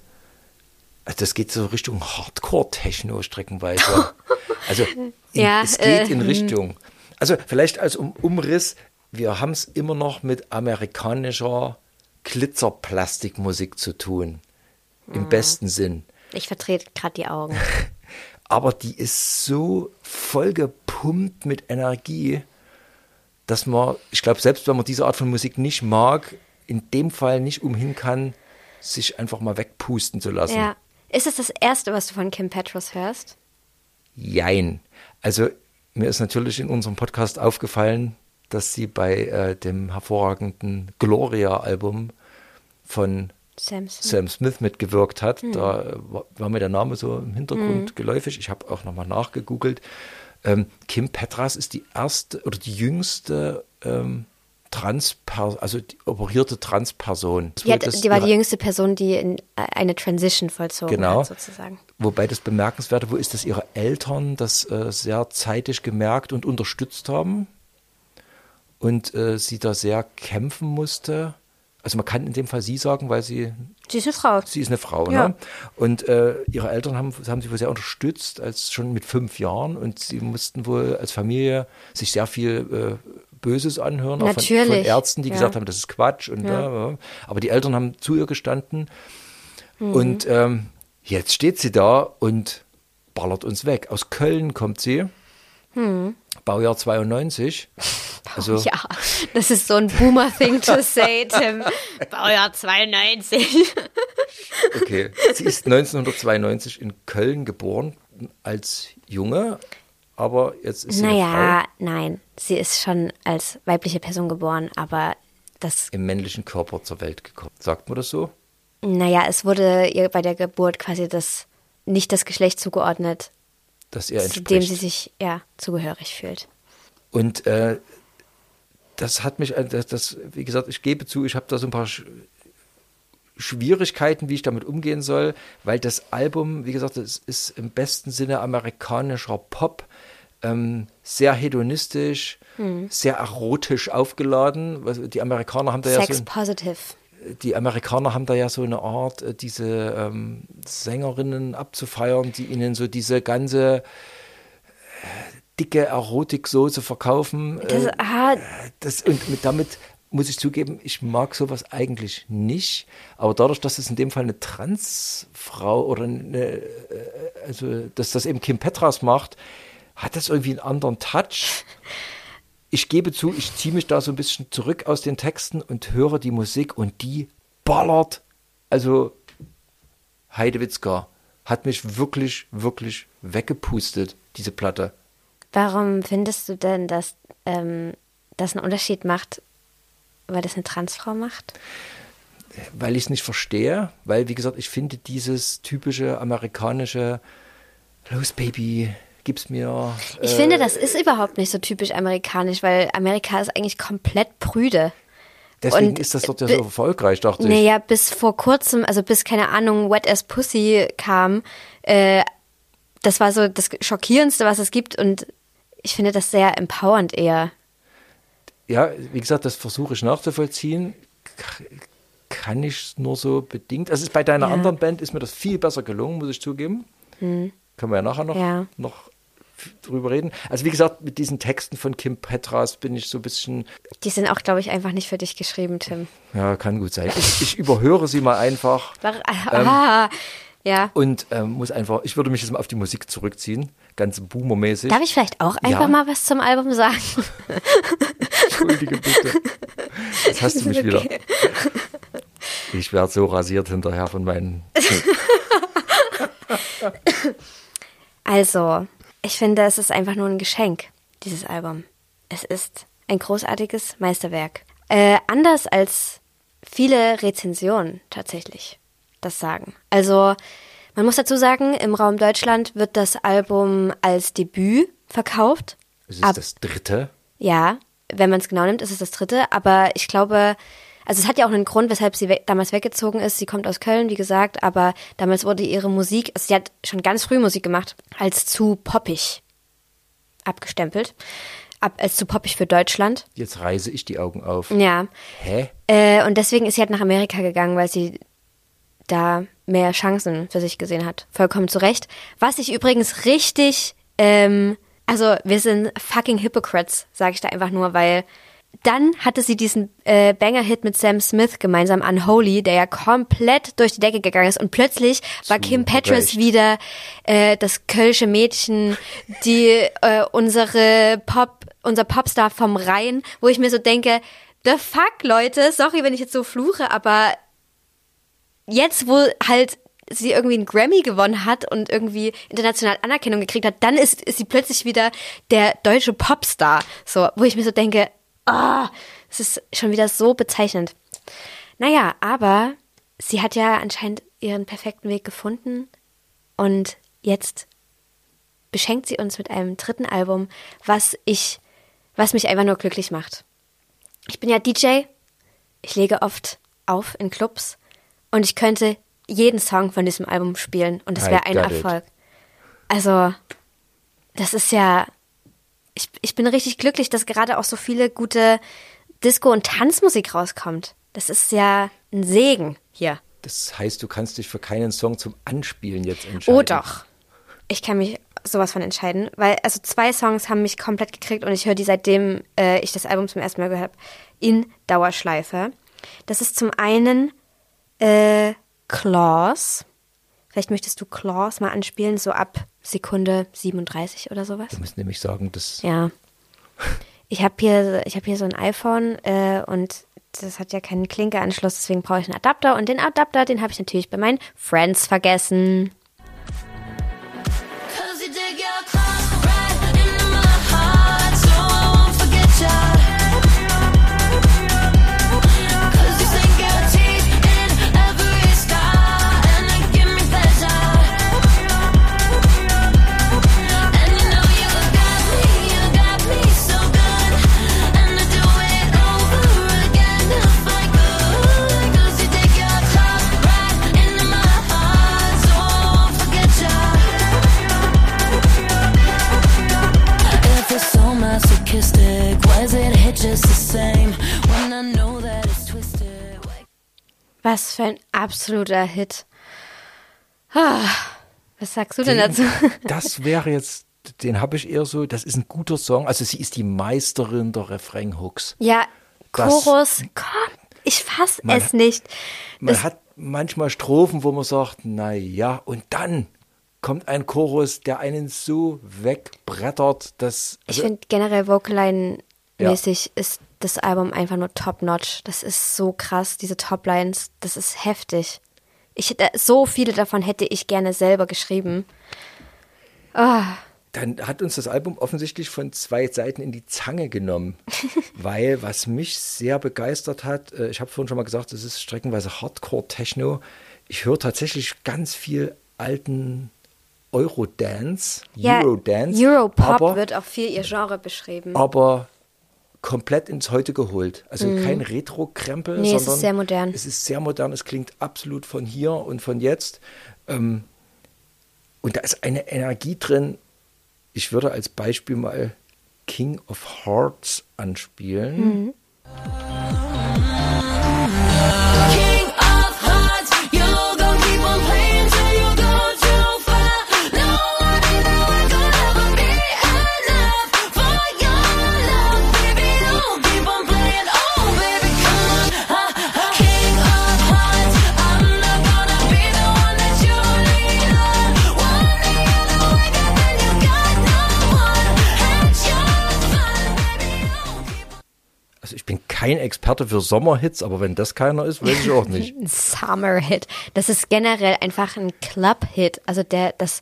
also das geht so Richtung Hardcore-Techno streckenweise. <laughs> Also in, Ja, es geht äh, in hm. Richtung. Also vielleicht als um, Umriss, wir haben es immer noch mit amerikanischer Glitzerplastikmusik zu tun. Im Hm. besten Sinn. Ich vertrete gerade die Augen. <laughs> Aber die ist so vollgepumpt mit Energie, dass man, ich glaube, selbst wenn man diese Art von Musik nicht mag, in dem Fall nicht umhin kann, sich einfach mal wegpusten zu lassen. Ja. Ist es das erste, was du von Kim Petras hörst? Jein. Also mir ist natürlich in unserem Podcast aufgefallen, dass sie bei äh, dem hervorragenden Gloria-Album von Sam Smith. Sam Smith mitgewirkt hat. Hm. Da äh, war, war mir der Name so im Hintergrund geläufig. Ich habe auch nochmal nachgegoogelt. Ähm, Kim Petras ist die erste oder die jüngste ähm, Transper also die operierte Transperson. Die, hat, Das die war die jüngste Person, die in, äh, eine Transition vollzogen Genau. hat, sozusagen. Wobei das bemerkenswerte, wo ist, dass ihre Eltern das äh, sehr zeitig gemerkt und unterstützt haben und äh, sie da sehr kämpfen musste. Also man kann in dem Fall sie sagen, weil sie Sie ist eine Frau. Sie ist eine Frau, Ja. ne? Und äh, ihre Eltern haben, haben sie wohl sehr unterstützt, als schon mit fünf Jahren. Und sie mussten wohl als Familie sich sehr viel äh, Böses anhören, auch von, von Ärzten, die ja. gesagt haben, das ist Quatsch. Und, Ja. äh, aber die Eltern haben zu ihr gestanden. Mhm. Und ähm, jetzt steht sie da und ballert uns weg. Aus Köln kommt sie. Baujahr 92. Also. Ja, das ist so ein Boomer-Thing to say, Tim. Baujahr 92. Okay. Sie ist 1992 in Köln geboren als Junge, aber jetzt ist sie Naja, nein. Sie ist schon als weibliche Person geboren, aber das, im männlichen Körper zur Welt gekommen. Sagt man das so? naja, es wurde ihr bei der Geburt quasi das, nicht das Geschlecht zugeordnet, Dass er zu dem sie entspricht. sich, ja, zugehörig fühlt. Und äh, das hat mich, äh, das, das, wie gesagt, ich gebe zu, ich habe da so ein paar Sch Schwierigkeiten, wie ich damit umgehen soll, weil das Album, wie gesagt, es ist im besten Sinne amerikanischer Pop, ähm, sehr hedonistisch, sehr erotisch aufgeladen. Die Amerikaner haben da ja so Sex ein, positive. die Amerikaner haben da ja so eine Art, äh, diese ähm, Sängerinnen abzufeiern, die ihnen so diese ganze äh, dicke Erotiksoße verkaufen. Das, Äh, ah, das, und mit, damit muss ich zugeben, ich mag sowas eigentlich nicht. Aber dadurch, dass es in dem Fall eine Transfrau oder eine, äh, also dass das eben Kim Petras macht, hat das irgendwie einen anderen Touch. Ich gebe zu, ich ziehe mich da so ein bisschen zurück aus den Texten und höre die Musik und die ballert. Also Heidewitzka hat mich wirklich, wirklich weggepustet, diese Platte. Warum findest du denn, dass ähm, das einen Unterschied macht, weil das eine Transfrau macht? weil ich es nicht verstehe, weil, wie gesagt, ich finde dieses typische amerikanische Los Baby, gib's mir. Ich äh, finde, das ist überhaupt nicht so typisch amerikanisch, weil Amerika ist eigentlich komplett prüde. Deswegen und ist das dort ja so erfolgreich, dachte ich. Naja, bis vor kurzem, also bis, keine Ahnung, Wet as Pussy kam, äh, das war so das Schockierendste, was es gibt und ich finde das sehr empowernd eher. Ja, wie gesagt, das versuche ich nachzuvollziehen. Kann ich nur so bedingt. Also bei deiner Ja. anderen Band ist mir das viel besser gelungen, muss ich zugeben. Können wir ja nachher noch, Ja. noch drüber reden. Also wie gesagt, mit diesen Texten von Kim Petras bin ich so ein bisschen Die sind auch, glaube ich, einfach nicht für dich geschrieben, Tim. Ja, kann gut sein. Ich, ich überhöre sie mal einfach War- <laughs> Ah, ja. und ähm, muss einfach, ich würde mich jetzt mal auf die Musik zurückziehen, ganz boomermäßig. Darf ich vielleicht auch einfach Ja. mal was zum Album sagen? Entschuldige bitte. Jetzt hast du mich wieder. <laughs> Ich werde so rasiert hinterher von meinen. <laughs> Also, ich finde, es ist einfach nur ein Geschenk, dieses Album. Es ist ein großartiges Meisterwerk. Äh, anders als viele Rezensionen tatsächlich das sagen. Also, man muss dazu sagen, im Raum Deutschland wird das Album als Debüt verkauft. Es ist Ab- das dritte. Ja, wenn man es genau nimmt, ist es das dritte. Aber ich glaube, also es hat ja auch einen Grund, weshalb sie we damals weggezogen ist. Sie kommt aus Köln, wie gesagt, aber damals wurde ihre Musik, also sie hat schon ganz früh Musik gemacht, als zu poppig abgestempelt. Ab, als zu poppig für Deutschland. Jetzt reiße ich die Augen auf. Ja. Hä? Äh, und deswegen ist sie halt nach Amerika gegangen, weil sie da mehr Chancen für sich gesehen hat. Vollkommen zu Recht. Was ich übrigens richtig, ähm, also wir sind fucking Hypocrites, sage ich da einfach nur, weil dann hatte sie diesen äh, Banger-Hit mit Sam Smith gemeinsam Unholy, der ja komplett durch die Decke gegangen ist. Und plötzlich war Kim Petras wieder äh, das kölsche Mädchen, die äh, unsere Pop, unser Popstar vom Rhein, wo ich mir so denke, the fuck, Leute, sorry, wenn ich jetzt so fluche, aber jetzt, wo halt sie irgendwie einen Grammy gewonnen hat und irgendwie international Anerkennung gekriegt hat, dann ist, ist sie plötzlich wieder der deutsche Popstar. So, wo ich mir so denke, ah, es ist schon wieder so bezeichnend. Naja, aber sie hat ja anscheinend ihren perfekten Weg gefunden und jetzt beschenkt sie uns mit einem dritten Album, was ich, was mich einfach nur glücklich macht. Ich bin ja DJ, ich lege oft auf in Clubs und ich könnte jeden Song von diesem Album spielen und das I wäre ein got it. Erfolg. Also, das ist ja, ich, ich bin richtig glücklich, dass gerade auch so viele gute Disco- und Tanzmusik rauskommt. Das ist ja ein Segen hier. Das heißt, du kannst dich für keinen Song zum Anspielen jetzt entscheiden. Oh doch. Ich kann mich sowas von entscheiden, weil also zwei Songs haben mich komplett gekriegt und ich höre die seitdem äh, ich das Album zum ersten Mal gehört habe in Dauerschleife. Das ist zum einen äh, Claws. Vielleicht möchtest du Claws mal anspielen, so ab Sekunde 37 oder sowas. Du musst nämlich sagen, dass Ja. Ich habe hier, ich habe hier so ein iPhone äh, und das hat ja keinen Klinkeanschluss, deswegen brauche ich einen Adapter und den Adapter, den habe ich natürlich bei meinen Friends vergessen. Was für ein absoluter Hit. Ah, was sagst du denn den, dazu? <laughs> das wäre jetzt, den habe ich eher so, das ist ein guter Song. Also sie ist die Meisterin der Refrain-Hooks. Ja, Das- Chorus, komm, ich fass Man- es nicht. Man Das- hat manchmal Strophen, wo man sagt, na ja, und dann kommt ein Chorus, der einen so wegbrettert, dass Ich also, finde generell Vocaline-mäßig ist das Album einfach nur top-notch. Das ist so krass, diese Top-Lines, das ist heftig. Ich, hätte- so viele davon hätte ich gerne selber geschrieben. dann hat uns das Album offensichtlich von zwei Seiten in die Zange genommen. <laughs> Weil, was mich sehr begeistert hat, äh, ich habe vorhin schon mal gesagt, es ist streckenweise Hardcore-Techno. Ich höre tatsächlich ganz viel alten Eurodance, Ja, Eurodance. Europop wird auch viel ihr Genre beschrieben. aber komplett ins Heute geholt. Also kein Retro-Krempel. Nee, es ist sondern sehr modern. Es ist sehr modern, es klingt absolut von hier und von jetzt. Ähm, und da ist eine Energie drin. Ich würde als Beispiel mal King of Hearts anspielen. Mhm. Kein Experte für Sommerhits, aber wenn das keiner ist, weiß ich auch <laughs> nicht. Ein Summer-Hit. Das ist generell einfach ein Club-Hit. Also der, das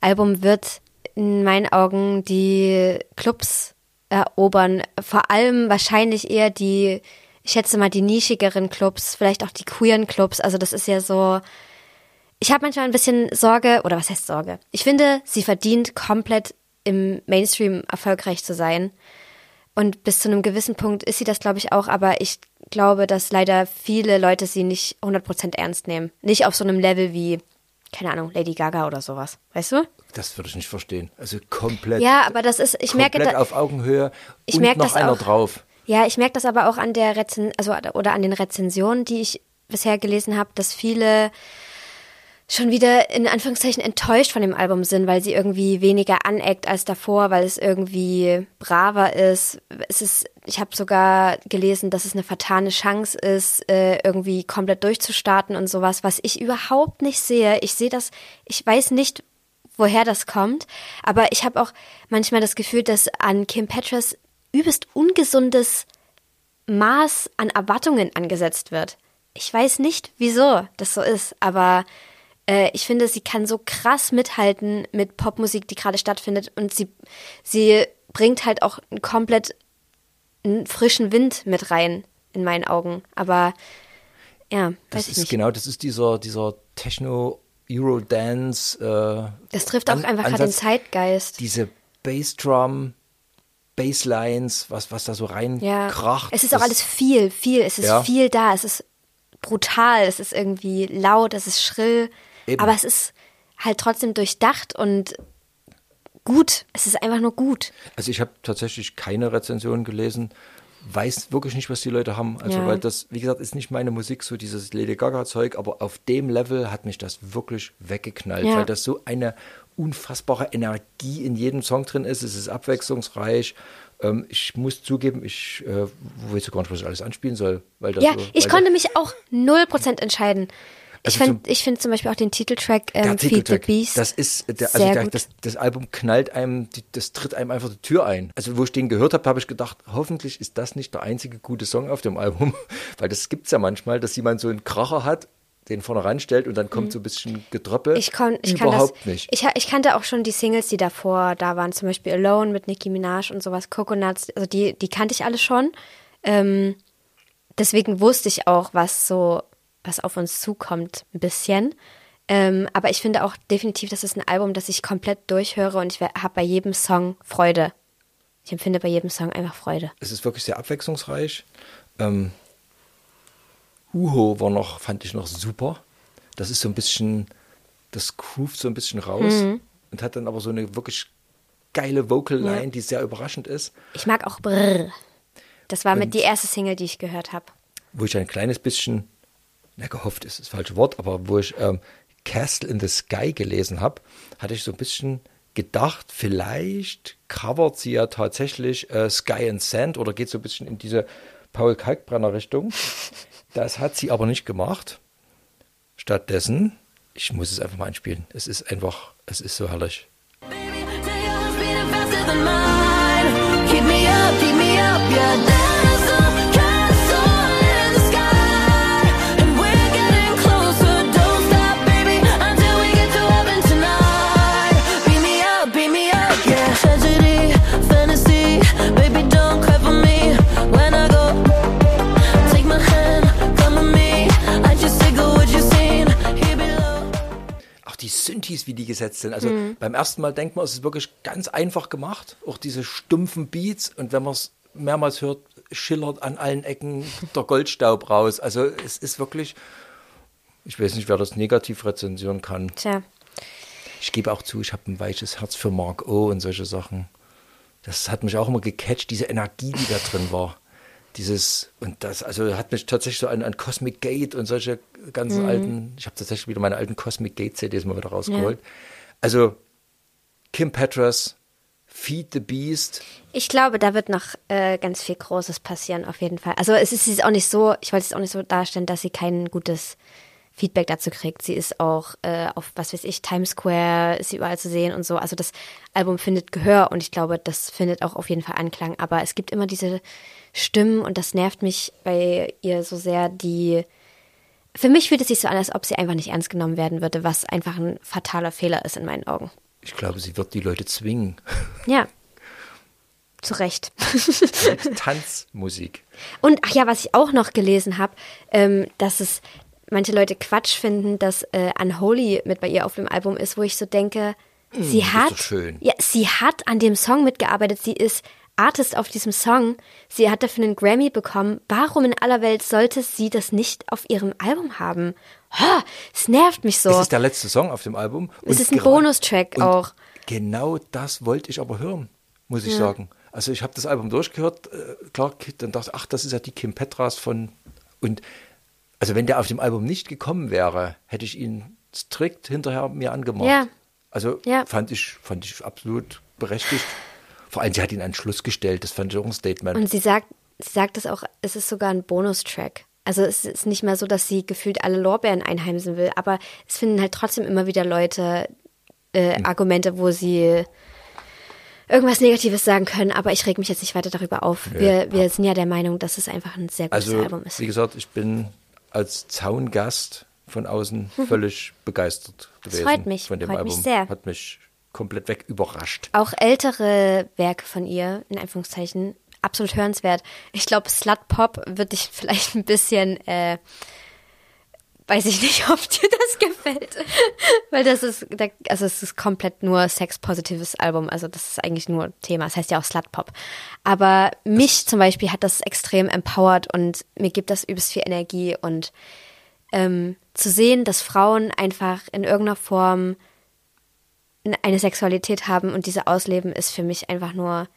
Album wird in meinen Augen die Clubs erobern. Vor allem wahrscheinlich eher die, ich schätze mal, die nischigeren Clubs, vielleicht auch die queeren Clubs. Also das ist ja so. Ich habe manchmal ein bisschen Sorge, oder was heißt Sorge? Ich finde, sie verdient komplett im Mainstream erfolgreich zu sein. Und bis zu einem gewissen Punkt ist sie das, glaube ich, auch. Aber ich glaube, dass leider viele Leute sie nicht 100% ernst nehmen. Nicht auf so einem Level wie, keine Ahnung, Lady Gaga oder sowas. Weißt du? Das würde ich nicht verstehen. Also komplett. Ja, aber das ist, ich merke, komplett da, auf Augenhöhe Ich und merke noch das einer auch. drauf. Ja, ich merke das aber auch an der Rezen also oder an den Rezensionen, die ich bisher gelesen habe, dass viele schon wieder in Anführungszeichen enttäuscht von dem Album sind, weil sie irgendwie weniger aneckt als davor, weil es irgendwie braver ist. Es ist, ich habe sogar gelesen, dass es eine vertane Chance ist, äh, irgendwie komplett durchzustarten und sowas, was ich überhaupt nicht sehe. Ich sehe das, ich weiß nicht, woher das kommt, aber ich habe auch manchmal das Gefühl, dass an Kim Petras übelst ungesundes Maß an Erwartungen angesetzt wird. Ich weiß nicht, wieso das so ist, aber äh, ich finde, sie kann so krass mithalten mit Popmusik, die gerade stattfindet und sie, sie bringt halt auch einen komplett einen frischen Wind mit rein, in meinen Augen. Aber ja, Das weiß ich ist nicht. genau, das ist dieser, dieser Techno Eurodance. Äh, Das trifft auch An- einfach gerade den Zeitgeist. Diese Bassdrum, Basslines, was, was da so rein Ja, kracht. es ist das- auch alles viel, viel. Es ist Ja. viel da. Es ist brutal. Es ist irgendwie laut. Es ist schrill. Eben. Aber es ist halt trotzdem durchdacht und gut. Es ist einfach nur gut. Also ich habe tatsächlich keine Rezension gelesen, weiß wirklich nicht, was die Leute haben. Also Ja. weil das, wie gesagt, ist nicht meine Musik, so dieses Lady Gaga-Zeug, aber auf dem Level hat mich das wirklich weggeknallt, Ja. weil das so eine unfassbare Energie in jedem Song drin ist. Es ist abwechslungsreich. Ähm, ich muss zugeben, ich äh, weiß gar nicht, was ich alles anspielen soll. Weil das Ja, so, ich weil konnte mich auch 0% entscheiden. Ich Also finde ich find zum Beispiel auch den Titeltrack ähm, Feed the Beast das ist, der, also der, das, das Album knallt einem, die, das tritt einem einfach die Tür ein. Also wo ich den gehört habe, habe ich gedacht, hoffentlich ist das nicht der einzige gute Song auf dem Album, <laughs> weil das gibt's ja manchmal, dass jemand so einen Kracher hat, den vorne ranstellt und dann kommt so ein bisschen Getröppel. Mhm. Ich, kon, ich kann Überhaupt das, nicht. Ich, ich kannte auch schon die Singles, die davor da waren, zum Beispiel Alone mit Nicki Minaj und sowas, Coconuts, also die, die kannte ich alle schon. Ähm, deswegen wusste ich auch, was so, was auf uns zukommt, ein bisschen. Ähm, aber ich finde auch definitiv, das ist ein Album, das ich komplett durchhöre und ich habe bei jedem Song Freude. Ich empfinde bei jedem Song einfach Freude. es ist wirklich sehr abwechslungsreich. Ähm, Uho war noch, fand ich noch super. Das ist so ein bisschen, das groovt so ein bisschen raus Mhm. und hat dann aber so eine wirklich geile Vocal Line, die sehr überraschend ist. Ich mag auch Brrr. Das war mit die erste Single, die ich gehört habe. wo ich ein kleines bisschen, na gehofft ist das falsche Wort, aber wo ich ähm, Castle in the Sky gelesen habe, hatte ich so ein bisschen gedacht, vielleicht covert sie ja tatsächlich äh, Sky and Sand oder geht so ein bisschen in diese Paul Kalkbrenner Richtung. <laughs> Das hat sie aber nicht gemacht. Stattdessen, ich muss es einfach mal einspielen. Es ist einfach, es ist so herrlich. Baby, Synthes, wie die gesetzt sind. Also Mhm. beim ersten Mal denkt man, es ist wirklich ganz einfach gemacht. Auch diese stumpfen Beats. Und wenn man es mehrmals hört, schillert an allen Ecken der Goldstaub raus. Also es ist wirklich, ich weiß nicht, wer das negativ rezensieren kann. Tja. Ich gebe auch zu, ich habe ein weiches Herz für Mark O und solche Sachen. Das hat mich auch immer gecatcht, diese Energie, die da drin war. Dieses, und das, also hat mich tatsächlich so an, an Cosmic Gate und solche ganzen alten, ich habe tatsächlich wieder meine alten Cosmic Gate CDs mal wieder rausgeholt. Also Kim Petras, Feed the Beast, Ich glaube, da wird noch äh, ganz viel Großes passieren, auf jeden Fall. Also es ist jetzt auch nicht so, ich wollte es auch nicht so darstellen, dass sie kein gutes Feedback dazu kriegt. Sie ist auch äh, auf, was weiß ich, Times Square, ist sie überall zu sehen und so. Also das Album findet Gehör und ich glaube, das findet auch auf jeden Fall Anklang. Aber es gibt immer diese Stimmen und das nervt mich bei ihr so sehr, die für mich fühlt es sich so an, als ob sie einfach nicht ernst genommen werden würde, was einfach ein fataler Fehler ist in meinen Augen. ich glaube, sie wird die Leute zwingen. Ja. <laughs> Zu Recht. Mit Tanzmusik. Und ach ja, was ich auch noch gelesen habe, ähm, dass es manche Leute Quatsch finden, dass äh, Unholy mit bei ihr auf dem Album ist, wo ich so denke, sie ist hat, doch schön. ja, sie hat an dem Song mitgearbeitet. Sie ist Artist auf diesem Song. Sie hat dafür einen Grammy bekommen. Warum in aller Welt sollte sie das nicht auf ihrem Album haben? Ha, es nervt mich so. Es ist der letzte Song auf dem Album. Es ist ein Bonustrack auch. Genau das wollte ich aber hören, muss ich sagen. Also ich habe das Album durchgehört, äh, klar, dann dachte ich, ach, das ist ja die Kim Petras von und also wenn der auf dem Album nicht gekommen wäre, hätte ich ihn strikt hinterher mir angemacht. Ja. Also Ja. fand ich fand ich absolut berechtigt. Vor allem, sie hat ihn an Schluss gestellt, das fand ich auch ein Statement. Und sie sagt, sie sagt es auch, es ist sogar ein Bonustrack. Also es ist nicht mehr so, dass sie gefühlt alle Lorbeeren einheimsen will, aber es finden halt trotzdem immer wieder Leute äh, Hm. Argumente, wo sie irgendwas Negatives sagen können, aber ich reg mich jetzt nicht weiter darüber auf. Wir, wir sind ja der Meinung, dass es einfach ein sehr gutes Also, Album ist. wie gesagt, ich bin als Zaungast von außen <laughs> völlig begeistert gewesen freut mich, von dem freut Album. mich sehr. Hat mich komplett weg überrascht. Auch ältere Werke von ihr, in Anführungszeichen, absolut hörenswert. Ich glaube, Slut Pop wird dich vielleicht ein bisschen, äh, weiß ich nicht, <laughs> ob dir das gefällt. Weil das ist, also es ist komplett nur sexpositives Album. Also das ist eigentlich nur Thema. Es heißt ja auch Slut Pop. Aber mich zum Beispiel hat das extrem empowert und mir gibt das übelst viel Energie und ähm, zu sehen, dass Frauen einfach in irgendeiner Form eine Sexualität haben und diese ausleben, ist für mich einfach nur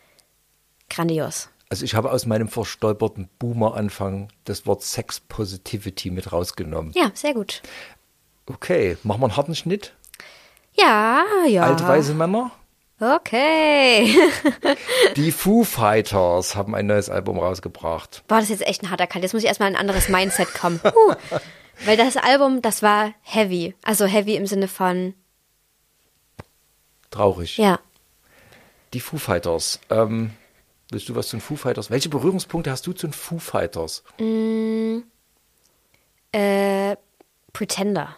grandios. Also ich habe aus meinem verstolperten Boomer-Anfang das Wort Sex Positivity mit rausgenommen. Ja, sehr gut. Okay, machen wir einen harten Schnitt. Ja, ja. Alte weiße Männer. Okay. <laughs> Die Foo Fighters haben ein neues Album rausgebracht. Boah, das ist jetzt echt ein harter Cut. Jetzt muss ich erstmal in ein anderes Mindset kommen. Huh. <laughs> Weil das Album, das war heavy. Also heavy im Sinne von, Traurig. ja. Die Foo Fighters. Ähm, willst du was zu den Foo Fighters? Welche Berührungspunkte hast du zu den Foo Fighters? Äh, Pretender.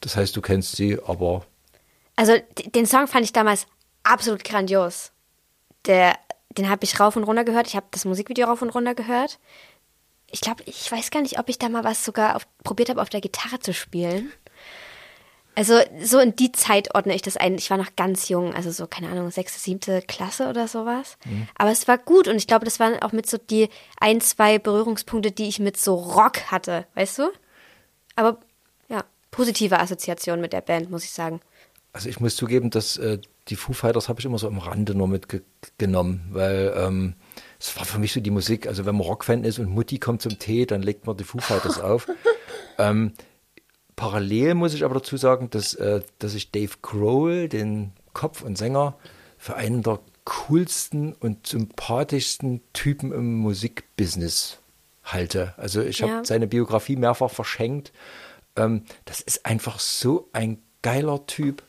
Das heißt, du kennst sie, aber Also den Song fand ich damals absolut grandios. Der, den habe ich rauf und runter gehört. Ich habe das Musikvideo rauf und runter gehört. Ich glaube, ich weiß gar nicht, ob ich da mal was sogar auf, probiert habe, auf der Gitarre zu spielen. Also so in die Zeit ordne ich das ein. Ich war noch ganz jung, also so, keine Ahnung, sechste, siebte Klasse oder sowas. Aber es war gut und ich glaube, das waren auch mit so die ein, zwei Berührungspunkte, die ich mit so Rock hatte, weißt du? Aber ja, positive Assoziation mit der Band, muss ich sagen. Also ich muss zugeben, dass äh, die Foo Fighters habe ich immer so am Rande nur mitgenommen, weil ähm, es war für mich so die Musik, also wenn man Rockfan ist und Mutti kommt zum Tee, dann legt man die Foo Fighters auf. <laughs> Ähm, parallel muss ich aber dazu sagen, dass, äh, dass ich Dave Grohl, den Kopf und Sänger, für einen der coolsten und sympathischsten Typen im Musikbusiness halte. Also ich habe Ja. seine Biografie mehrfach verschenkt. Ähm, das ist einfach so ein geiler Typ.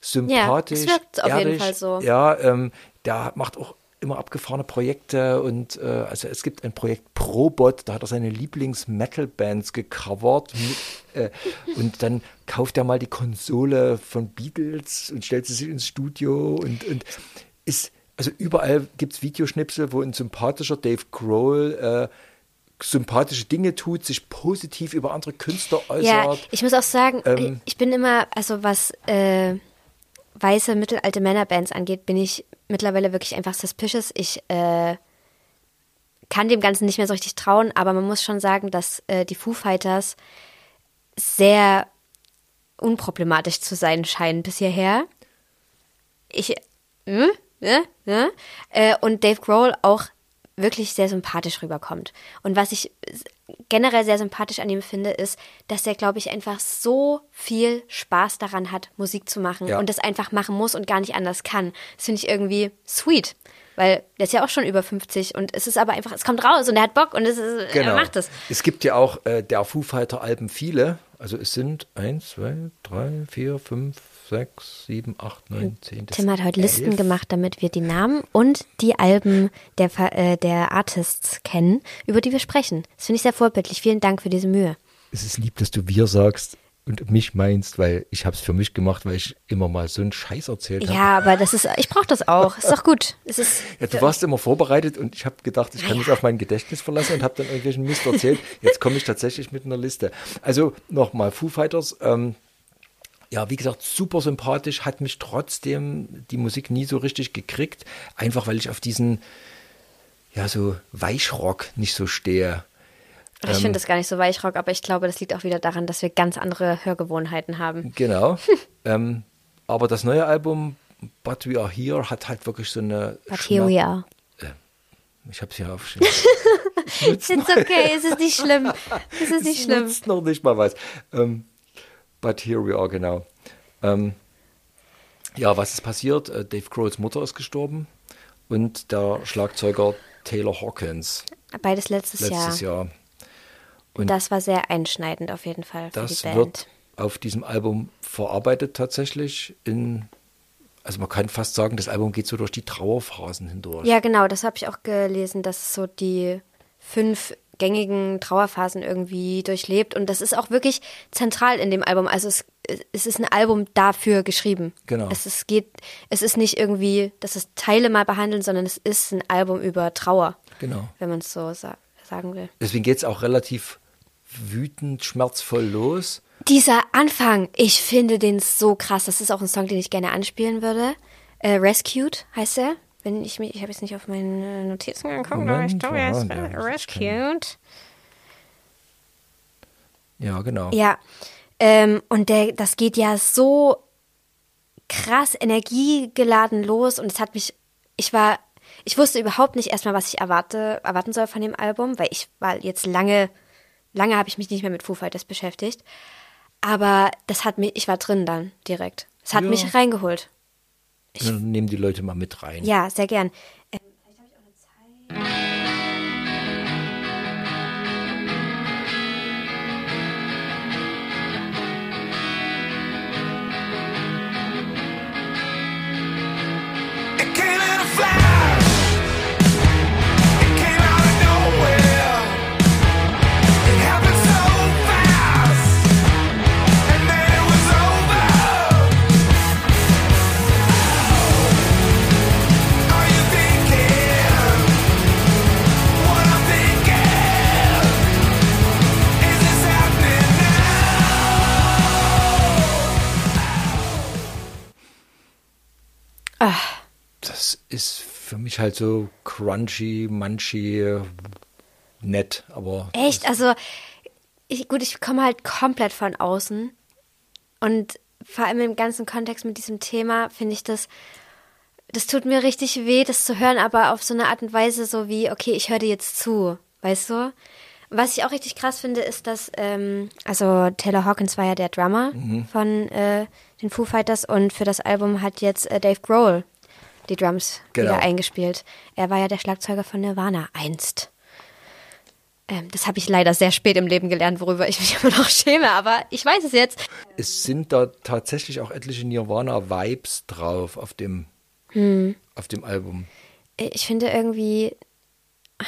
Sympathisch, es wirkt auf jeden ehrlich. Fall so. Ja, ähm, der macht auch immer abgefahrene Projekte und äh, also es gibt ein Projekt Probot, da hat er seine Lieblings-Metal-Bands gecovert mit, äh, und dann kauft er mal die Konsole von Beatles und stellt sie sich ins Studio und, und ist, also überall gibt es Videoschnipsel, wo ein sympathischer Dave Grohl äh, sympathische Dinge tut, sich positiv über andere Künstler äußert. Ja, ich muss auch sagen, Ähm, ich bin immer, also was äh, weiße, mittelalte Männerbands angeht, bin ich mittlerweile wirklich einfach suspicious. Ich äh, kann dem Ganzen nicht mehr so richtig trauen, aber man muss schon sagen, dass äh, die Foo Fighters sehr unproblematisch zu sein scheinen bis hierher. Ich, äh, äh, äh, und Dave Grohl auch wirklich sehr sympathisch rüberkommt. Und was ich generell sehr sympathisch an ihm finde, ist, dass er, glaube ich, einfach so viel Spaß daran hat, Musik zu machen Ja. und das einfach machen muss und gar nicht anders kann. Das finde ich irgendwie sweet. Weil der ist ja auch schon über 50 und es ist aber einfach, es kommt raus und er hat Bock und es ist, Genau. er macht es. Es gibt ja auch äh, der Foo Fighter Alben viele. Also es sind 1, 2, 3, 4, 5, 6, 7, 8, 9, 10. das Tim hat heute Listen elf. gemacht, damit wir die Namen und die Alben der, äh, der Artists kennen, über die wir sprechen. Das finde ich sehr vorbildlich. Vielen Dank für diese Mühe. Es ist lieb, dass du wir sagst und mich meinst, weil ich habe es für mich gemacht, weil ich immer mal so einen Scheiß erzählt habe. Ja, aber das ist, ich brauche das auch. Ist doch gut. Es ist, <laughs> Ja, du warst immer vorbereitet und ich habe gedacht, ich kann mich auf mein Gedächtnis verlassen und habe dann irgendwelchen Mist erzählt. Jetzt komme ich tatsächlich mit einer Liste. Also nochmal, Foo Fighters, ähm, ja, wie gesagt, super sympathisch, hat mich trotzdem die Musik nie so richtig gekriegt, einfach weil ich auf diesen, ja, so Weichrock nicht so stehe. Ich finde das gar nicht so Weichrock, aber ich glaube, das liegt auch wieder daran, dass wir ganz andere Hörgewohnheiten haben. Genau. <laughs> ähm, aber das neue Album But We Are Here hat halt wirklich so eine. But here we are. Ich habe es hier aufgeschrieben. <laughs> It's okay, es ist nicht schlimm. Es ist nicht <laughs> schlimm. nutzt noch nicht mal was. Ähm, but here we are, genau. Ähm, ja, was ist passiert? Äh, Dave Grohls Mutter ist gestorben und der Schlagzeuger Taylor Hawkins Beides letztes, letztes Jahr. Jahr. Und Das war sehr einschneidend auf jeden Fall für das die Band. wird auf diesem Album verarbeitet tatsächlich in, also man kann fast sagen, das Album geht so durch die Trauerphasen hindurch. Ja, genau, das habe ich auch gelesen, dass so die fünf gängigen Trauerphasen irgendwie durchlebt. Und das ist auch wirklich zentral in dem Album. Also es, es ist ein Album dafür geschrieben. Genau. Es ist, geht, es ist nicht irgendwie, dass es Teile mal behandeln, sondern es ist ein Album über Trauer, Genau. wenn man es so sa sagen will. Deswegen geht es auch relativ wütend, schmerzvoll los. Dieser Anfang, ich finde den so krass. Das ist auch ein Song, den ich gerne anspielen würde. Äh, Rescued heißt er. Wenn ich mich, ich habe jetzt nicht auf meine Notizen geguckt, aber ich glaube, er ist ja, äh, Rescued. Ja, genau. Ja. Ähm, und der, das geht ja so krass energiegeladen los und es hat mich, ich war, ich wusste überhaupt nicht erstmal, was ich erwarte, erwarten soll von dem Album, weil ich war jetzt lange, lange habe ich mich nicht mehr mit Foo Fighters beschäftigt. Aber das hat mich, ich war drin dann direkt. Es hat Ja. mich reingeholt. Dann nehmen die Leute mal mit rein. Ja, sehr gern. Ähm, It now? Das ist für mich halt so crunchy, munchy, nett, aber Echt? Also, ich, gut, ich komme halt komplett von außen. Und vor allem im ganzen Kontext mit diesem Thema finde ich das, das tut mir richtig weh, das zu hören, aber auf so eine Art und Weise, so wie, okay, ich höre dir jetzt zu, weißt du? Was ich auch richtig krass finde, ist, dass, ähm, also Taylor Hawkins war ja der Drummer von äh, den Foo Fighters und für das Album hat jetzt äh, Dave Grohl die Drums Genau. wieder eingespielt. Er war ja der Schlagzeuger von Nirvana einst. Ähm, das habe ich leider sehr spät im Leben gelernt, worüber ich mich <laughs> immer noch schäme, aber ich weiß es jetzt. es sind da tatsächlich auch etliche Nirvana-Vibes drauf auf dem, Hm. auf dem Album. Ich finde irgendwie,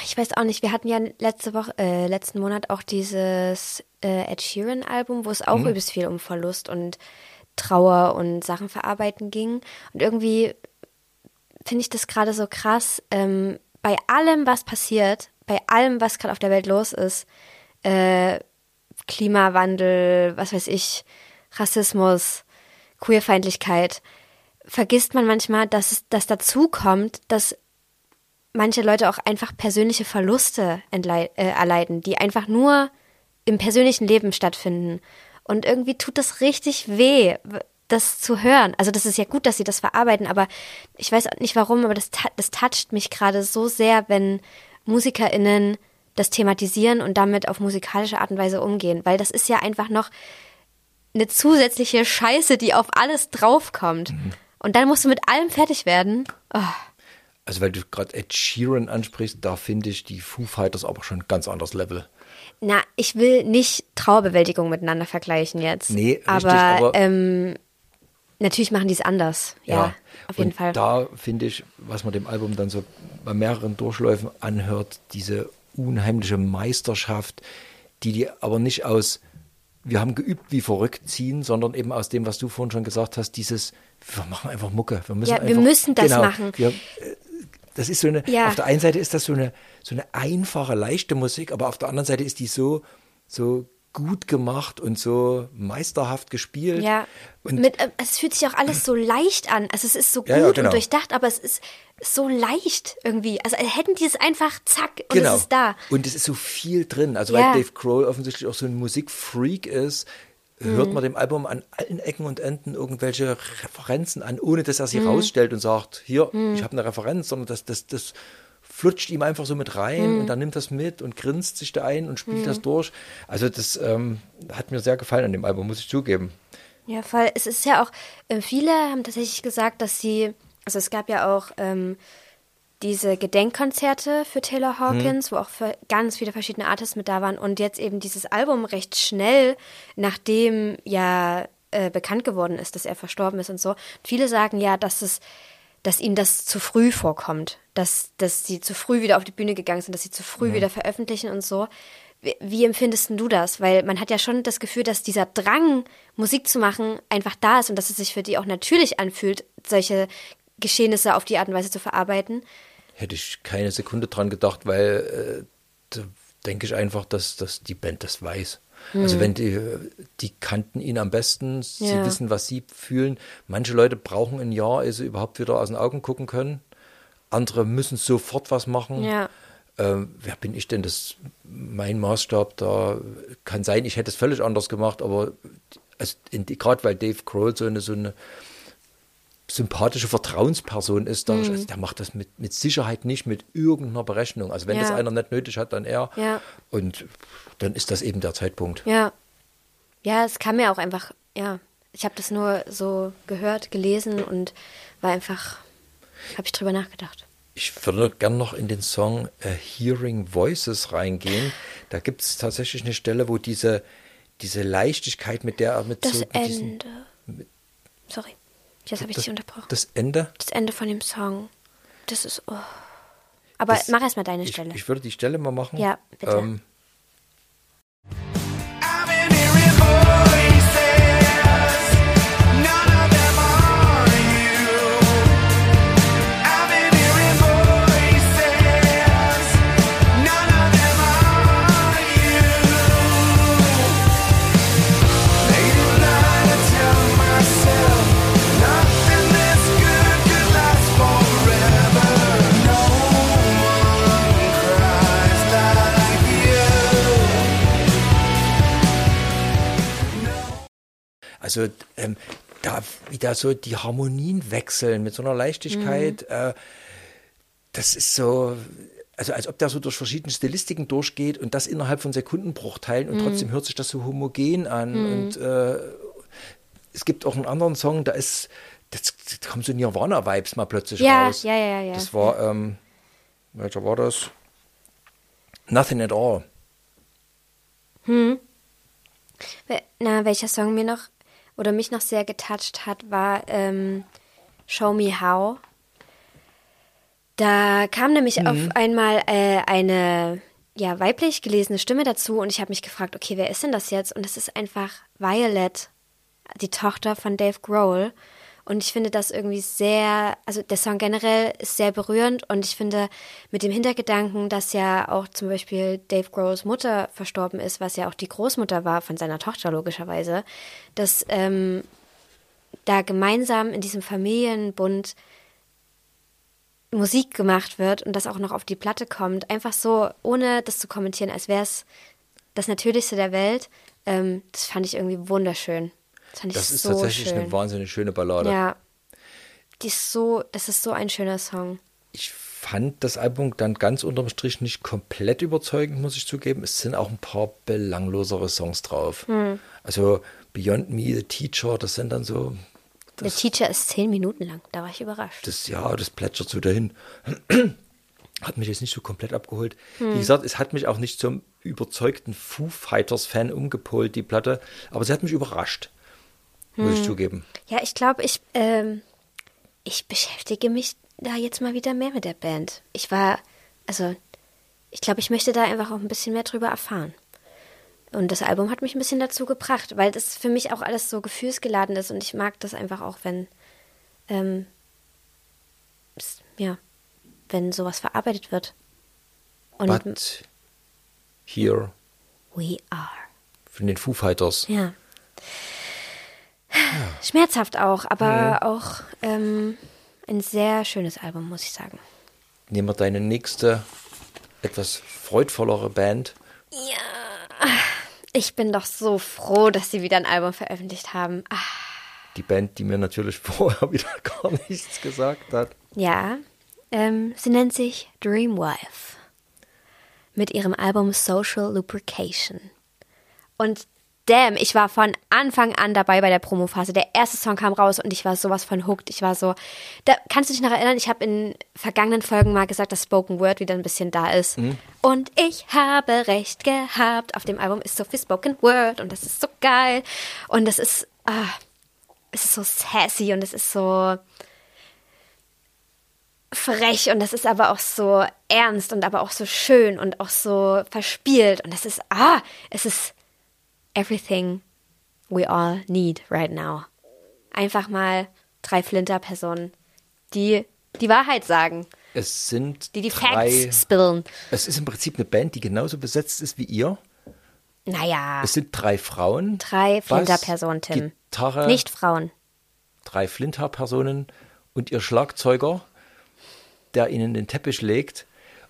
ich weiß auch nicht, wir hatten ja letzte Woche, äh, letzten Monat auch dieses äh, Ed Sheeran Album, wo es auch übelst viel um Verlust und Trauer und Sachen verarbeiten ging. Und irgendwie finde ich das gerade so krass. Ähm, bei allem, was passiert, bei allem, was gerade auf der Welt los ist, äh, Klimawandel, was weiß ich, Rassismus, Queerfeindlichkeit, vergisst man manchmal, dass es dass dazu kommt, dass manche Leute auch einfach persönliche Verluste äh, erleiden, die einfach nur im persönlichen Leben stattfinden. Und irgendwie tut das richtig weh, das zu hören. Also das ist ja gut, dass sie das verarbeiten, aber ich weiß auch nicht warum, aber das, das toucht mich gerade so sehr, wenn MusikerInnen das thematisieren und damit auf musikalische Art und Weise umgehen, weil das ist ja einfach noch eine zusätzliche Scheiße, die auf alles draufkommt. Und dann musst du mit allem fertig werden. Oh. Also weil du gerade Ed Sheeran ansprichst, da finde ich die Foo Fighters aber schon ein ganz anderes Level. Na, ich will nicht Trauerbewältigung miteinander vergleichen jetzt. Nee, richtig, aber, aber- ähm, natürlich machen die es anders. Ja, auf jeden und Fall. da finde ich, was man dem Album dann so bei mehreren Durchläufen anhört, diese unheimliche Meisterschaft, die die aber nicht aus, wir haben geübt wie verrückt ziehen, sondern eben aus dem, was du vorhin schon gesagt hast, dieses, wir machen einfach Mucke. Wir müssen Ja, einfach, wir müssen das genau, machen. Wir, äh, das ist so eine, Ja. auf der einen Seite ist das so eine, so eine einfache, leichte Musik, aber auf der anderen Seite ist die so, so gut gemacht und so meisterhaft gespielt. Ja. Und Mit, äh, es fühlt sich auch alles so leicht an. Also es ist so gut Ja, ja, genau. und durchdacht, aber es ist so leicht irgendwie. Also hätten die es einfach zack und genau. es ist da. Und es ist so viel drin. Also weil Dave Grohl offensichtlich auch so ein Musikfreak ist, hört Mhm. man dem Album an allen Ecken und Enden irgendwelche Referenzen an, ohne dass er Mhm. sie rausstellt und sagt, hier, ich habe eine Referenz, sondern das, das, das flutscht ihm einfach so mit rein Mhm. und dann nimmt das mit und grinst sich da ein und spielt das durch. Also das ähm, hat mir sehr gefallen an dem Album, muss ich zugeben. Ja, voll. Es ist ja auch, äh, viele haben tatsächlich gesagt, dass sie, also es gab ja auch ähm, diese Gedenkkonzerte für Taylor Hawkins, wo auch ganz viele verschiedene Artists mit da waren und jetzt eben dieses Album recht schnell, nachdem ja äh, bekannt geworden ist, dass er verstorben ist und so. Viele sagen ja, dass es dass ihnen das zu früh vorkommt, dass, dass sie zu früh wieder auf die Bühne gegangen sind, dass sie zu früh wieder veröffentlichen und so. Wie, wie empfindest du das? Weil man hat ja schon das Gefühl, dass dieser Drang, Musik zu machen, einfach da ist und dass es sich für die auch natürlich anfühlt, solche Geschehnisse auf die Art und Weise zu verarbeiten. Hätte ich keine Sekunde dran gedacht, weil äh, da denke ich einfach, dass, dass die Band das weiß. Also wenn die, die kannten ihn am besten, sie Hm. Ja. wissen, was sie fühlen. Manche Leute brauchen ein Jahr, ehe sie überhaupt wieder aus den Augen gucken können. Andere müssen sofort was machen. Ja. Ähm, wer bin ich denn? Das mein Maßstab da kann sein, ich hätte es völlig anders gemacht, aber also gerade weil Dave Grohl so eine so eine sympathische Vertrauensperson ist, Mhm. da, also der macht das mit, mit Sicherheit nicht mit irgendeiner Berechnung. Also wenn Ja. das einer nicht nötig hat, dann er. Ja. Und dann ist das eben der Zeitpunkt. Ja. Ja, es kam mir auch einfach, ja. Ich habe das nur so gehört, gelesen und war einfach, habe ich drüber nachgedacht. Ich würde gern noch in den Song äh, Hearing Voices reingehen. Da gibt es tatsächlich eine Stelle, wo diese, diese Leichtigkeit, mit der er mit Das so mit diesen, Ende. Sorry, jetzt habe ich das, dich unterbrochen. das Ende. Das Ende von dem Song. Das ist. Oh. Aber Das- mach erst mal deine Ich, Stelle. ich würde die Stelle mal machen. Ja, bitte. Ähm, Also ähm, da wieder so die Harmonien wechseln mit so einer Leichtigkeit. Mhm. Äh, das ist so, also als ob der so durch verschiedene Stilistiken durchgeht und das innerhalb von Sekundenbruchteilen Mhm. und trotzdem hört sich das so homogen an. Und äh, es gibt auch einen anderen Song, da ist, das, da kommen so Nirvana-Vibes mal plötzlich Ja, raus. ja, ja, ja. Das war, ähm, welcher war das? Nothing at all. We- Na, welcher Song mir noch oder mich noch sehr getoucht hat, war ähm, Show Me How. Da kam nämlich auf einmal äh, eine ja, weiblich gelesene Stimme dazu und ich habe mich gefragt, okay, wer ist denn das jetzt? Und es ist einfach Violet, die Tochter von Dave Grohl. Und ich finde das irgendwie sehr, also der Song generell ist sehr berührend. Und ich finde mit dem Hintergedanken, dass ja auch zum Beispiel Dave Grohls Mutter verstorben ist, was ja auch die Großmutter war von seiner Tochter logischerweise, dass ähm, da gemeinsam in diesem Familienbund Musik gemacht wird und das auch noch auf die Platte kommt, einfach so, ohne das zu kommentieren, als wäre es das Natürlichste der Welt, ähm, das fand ich irgendwie wunderschön. Das Das ist so tatsächlich schön. eine wahnsinnig schöne Ballade. Ja. Die ist so, das ist so ein schöner Song. Ich fand das Album dann ganz unterm Strich nicht komplett überzeugend, muss ich zugeben. Es sind auch ein paar belanglosere Songs drauf. Hm. Also Beyond Me, The Teacher, das sind dann so, Der Teacher ist zehn Minuten lang, da war ich überrascht. das ja, das plätschert so dahin. <clears throat> Hat mich jetzt nicht so komplett abgeholt. Hm. Wie gesagt, es hat mich auch nicht zum überzeugten Foo Fighters-Fan umgepolt, die Platte. Aber sie hat mich überrascht, muss Hm. ich zugeben. Ja, ich glaube, ich, ähm, ich beschäftige mich da jetzt mal wieder mehr mit der Band. Ich war, also, ich glaube, ich möchte da einfach auch ein bisschen mehr drüber erfahren. Und das Album hat mich ein bisschen dazu gebracht, weil das für mich auch alles so gefühlsgeladen ist und ich mag das einfach auch, wenn, ähm, ja, wenn sowas verarbeitet wird. Und But here we are. von den Foo Fighters. Ja. Schmerzhaft auch, aber auch ähm, ein sehr schönes Album, muss ich sagen. Nehmen wir deine nächste, etwas freudvollere Band. Ich bin doch so froh, dass sie wieder ein Album veröffentlicht haben. Ah, Die Band, die mir natürlich <laughs> vorher wieder gar nichts gesagt hat. ja, ähm, sie nennt sich Dreamwife mit ihrem Album Social Lubrication. Und damn, ich war von Anfang an dabei bei der Promophase. Der erste Song kam raus und ich war sowas von hooked. Ich war so, da kannst du dich noch erinnern, ich habe in vergangenen Folgen mal gesagt, dass Spoken Word wieder ein bisschen da ist. Und ich habe recht gehabt. Auf dem Album ist so viel Spoken Word und das ist so geil. Und das ist, ah, es ist so sassy und es ist so frech und das ist aber auch so ernst und aber auch so schön und auch so verspielt und das ist, ah, es ist everything we all need right now. Einfach mal drei Flinter-Personen, die die Wahrheit sagen, Es sind die die drei, Facts spillen. Es ist im Prinzip eine Band, die genauso besetzt ist wie ihr. Naja, Es sind drei Frauen. drei Flinter-Personen, Tim. Gitarre, Nicht Frauen. drei Flinter-Personen und ihr Schlagzeuger, der ihnen den Teppich legt.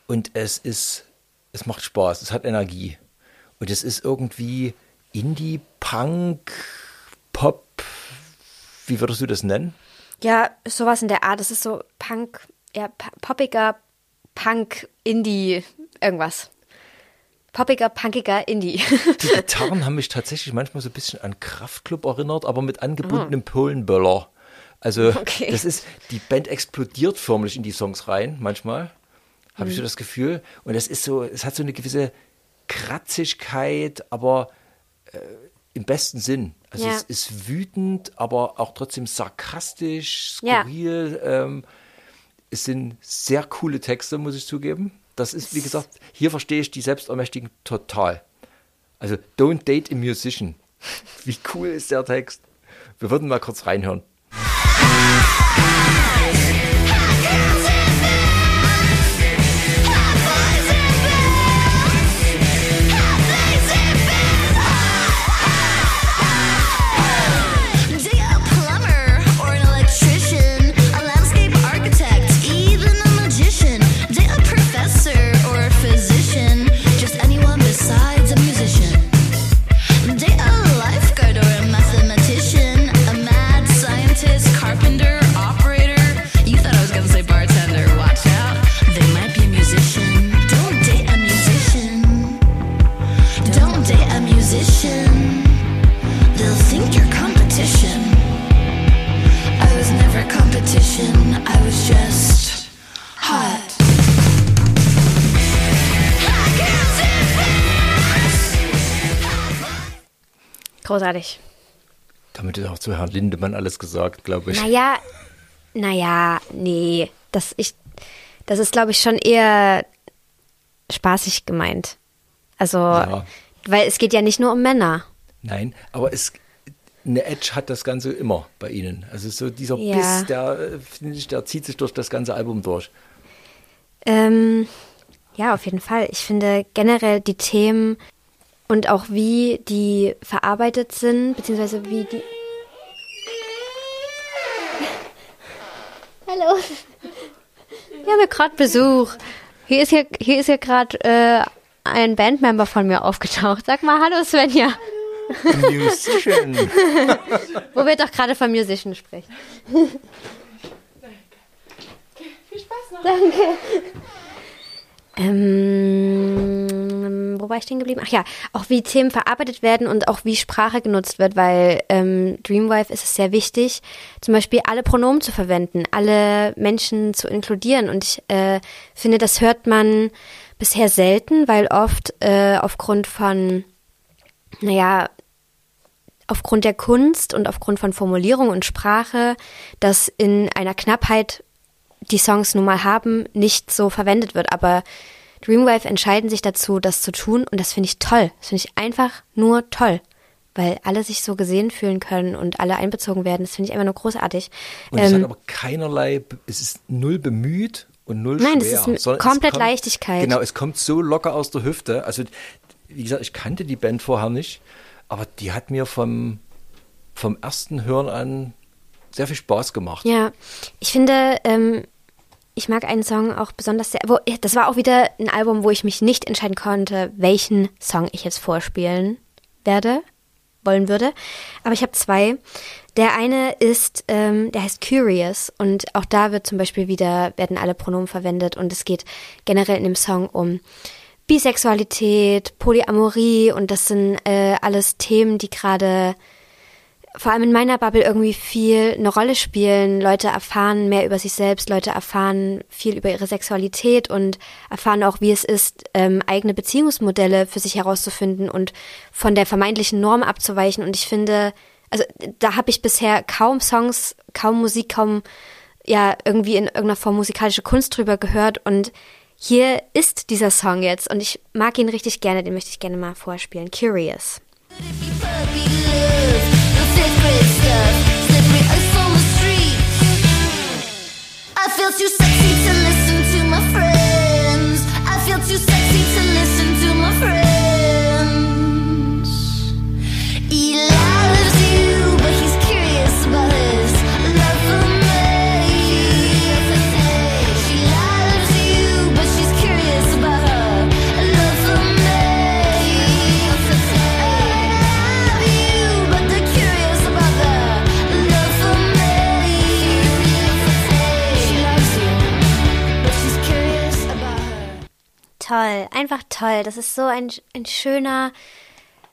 Und es ist, es macht Spaß, es hat Energie. Und es ist irgendwie Indie, Punk, Pop. Wie würdest du das nennen? Ja, sowas in der Art. Das ist so Punk, ja, poppiger Punk, Indie, irgendwas. Poppiger, punkiger Indie. Die <laughs> Gitarren haben mich tatsächlich manchmal so ein bisschen an Kraftklub erinnert, aber mit angebundenem Polenböller. Also Okay. das ist, die Band explodiert förmlich in die Songs rein, manchmal. Habe ich so das Gefühl. Und das ist so, es hat so eine gewisse Kratzigkeit, aber äh, im besten Sinn. Also Ja. es ist wütend, aber auch trotzdem sarkastisch, Ja. skurril. Ähm, es sind sehr coole Texte, muss ich zugeben. Das ist, wie gesagt, hier verstehe ich die Selbstermächtigen total. Also, don't date a musician. <laughs> Wie cool ist der Text? Wir würden mal kurz reinhören. Großartig. Damit ist auch zu Herrn Lindemann alles gesagt, glaube ich. Naja, naja, nee. Das, ich, das ist, glaube ich, schon eher spaßig gemeint. Also, Ja. weil es geht ja nicht nur um Männer. Nein, aber es, eine Edge hat das Ganze immer bei Ihnen. Also so dieser Ja. Biss, der, äh, finde ich, der zieht sich durch das ganze Album durch. Ähm, ja, auf jeden Fall. Ich finde generell die Themen und auch wie die verarbeitet sind, beziehungsweise wie die. <laughs> Hallo. Wir haben ja gerade Besuch. Hier ist hier, hier ist hier gerade äh, ein Bandmember von mir aufgetaucht. Sag mal Hallo Svenja, Musician. <laughs> wo wir doch gerade von Musician sprechen. Ähm, wo war ich stehen geblieben? Ach ja, auch wie Themen verarbeitet werden und auch wie Sprache genutzt wird, weil ähm, Dreamwife ist es sehr wichtig, zum Beispiel alle Pronomen zu verwenden, alle Menschen zu inkludieren. Und ich äh, finde, das hört man bisher selten, weil oft äh, aufgrund von, naja, aufgrund der Kunst und aufgrund von Formulierung und Sprache, das in einer Knappheit die Songs nun mal haben, nicht so verwendet wird. Aber Dreamwave entscheiden sich dazu, das zu tun und das finde ich toll. Das finde ich einfach nur toll, weil alle sich so gesehen fühlen können und alle einbezogen werden. Das finde ich einfach nur großartig. Und es hat Ähm, aber keinerlei, es ist null bemüht und null Nein, es schwer. ist mit sondern komplett kommt, Leichtigkeit. Genau, es kommt so locker aus der Hüfte. Also, wie gesagt, ich kannte die Band vorher nicht. aber die hat mir vom, vom ersten Hören an sehr viel Spaß gemacht. Ja, ich finde, ähm, ich mag einen Song auch besonders sehr. Wo, das war auch wieder ein Album, wo ich mich nicht entscheiden konnte, welchen Song ich jetzt vorspielen werde, wollen würde. Aber ich habe zwei. Der eine ist, ähm, der heißt Curious und auch da wird zum Beispiel wieder, werden alle Pronomen verwendet und es geht generell in dem Song um Bisexualität, Polyamorie und das sind äh, alles Themen, die gerade vor allem in meiner Bubble irgendwie viel eine Rolle spielen. Leute erfahren mehr über sich selbst, Leute erfahren viel über ihre Sexualität und erfahren auch, wie es ist, ähm, eigene Beziehungsmodelle für sich herauszufinden und von der vermeintlichen Norm abzuweichen. Und ich finde, also da habe ich bisher kaum Songs, kaum Musik, kaum ja irgendwie in irgendeiner Form musikalische Kunst drüber gehört und hier ist dieser Song jetzt und ich mag ihn richtig gerne, den möchte ich gerne mal vorspielen. Curious. Puppy love, the fifth grade stuff, slippery ice on the street. I feel too sexy to listen to my friends. I feel too sexy to listen Toll, einfach toll. Das ist so ein, ein schöner,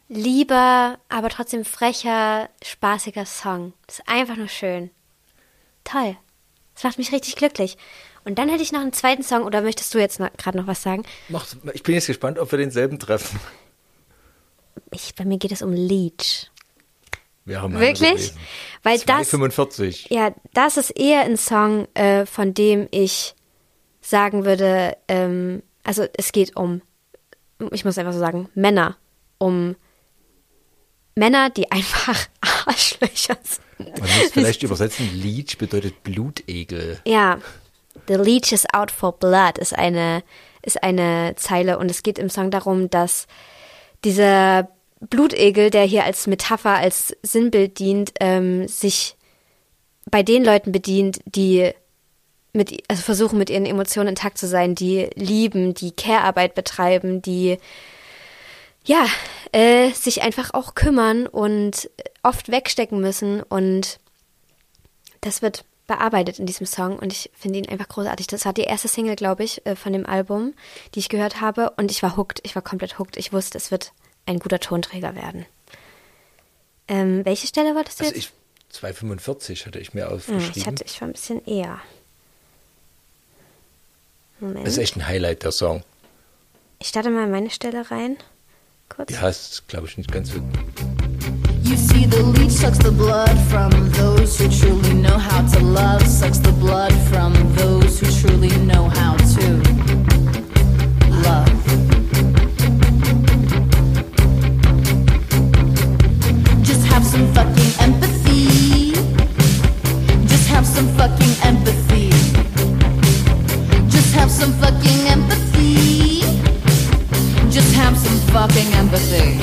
lieber, aber trotzdem frecher, spaßiger Song. Das ist einfach nur schön. Toll. Das macht mich richtig glücklich. Und dann hätte ich noch einen zweiten Song, oder möchtest du jetzt gerade noch was sagen? Ich bin jetzt gespannt, ob wir denselben treffen. Ich, bei mir geht es um Leech. Wäre meine Wirklich? Weil das, 2,45. ja, das ist eher ein Song, äh, von dem ich sagen würde, ähm, also es geht um, ich muss einfach so sagen, Männer. Um Männer, die <laughs> einfach Arschlöcher sind. Man muss vielleicht <laughs> übersetzen, Leech bedeutet Blutegel. Ja, The Leech is out for blood ist eine, ist eine Zeile und es geht im Song darum, dass dieser Blutegel, der hier als Metapher, als Sinnbild dient, ähm, sich bei den Leuten bedient, die mit, also versuchen mit ihren Emotionen intakt zu sein, die lieben, die Care-Arbeit betreiben, die ja, äh, sich einfach auch kümmern und oft wegstecken müssen und das wird bearbeitet in diesem Song und ich finde ihn einfach großartig. Das war die erste Single, glaube ich, äh, von dem Album, die ich gehört habe und ich war hooked. Ich war komplett hooked. Ich wusste, es wird ein guter Tonträger werden. Ähm, welche Stelle wolltest du Also jetzt? ich, 2,45 hatte ich mir Hm, aufgeschrieben. ich hatte, ich war ein bisschen eher. Moment. das ist echt ein Highlight, der Song. Ich starte mal meine Stelle rein. Kurz. Die heißt, glaube ich, nicht ganz so. You see, the leech sucks the blood from those who truly know how to love, sucks the blood from those who truly know how to love. Just have some fucking empathy. Just have some fucking empathy. Have some fucking empathy. Just have some fucking empathy.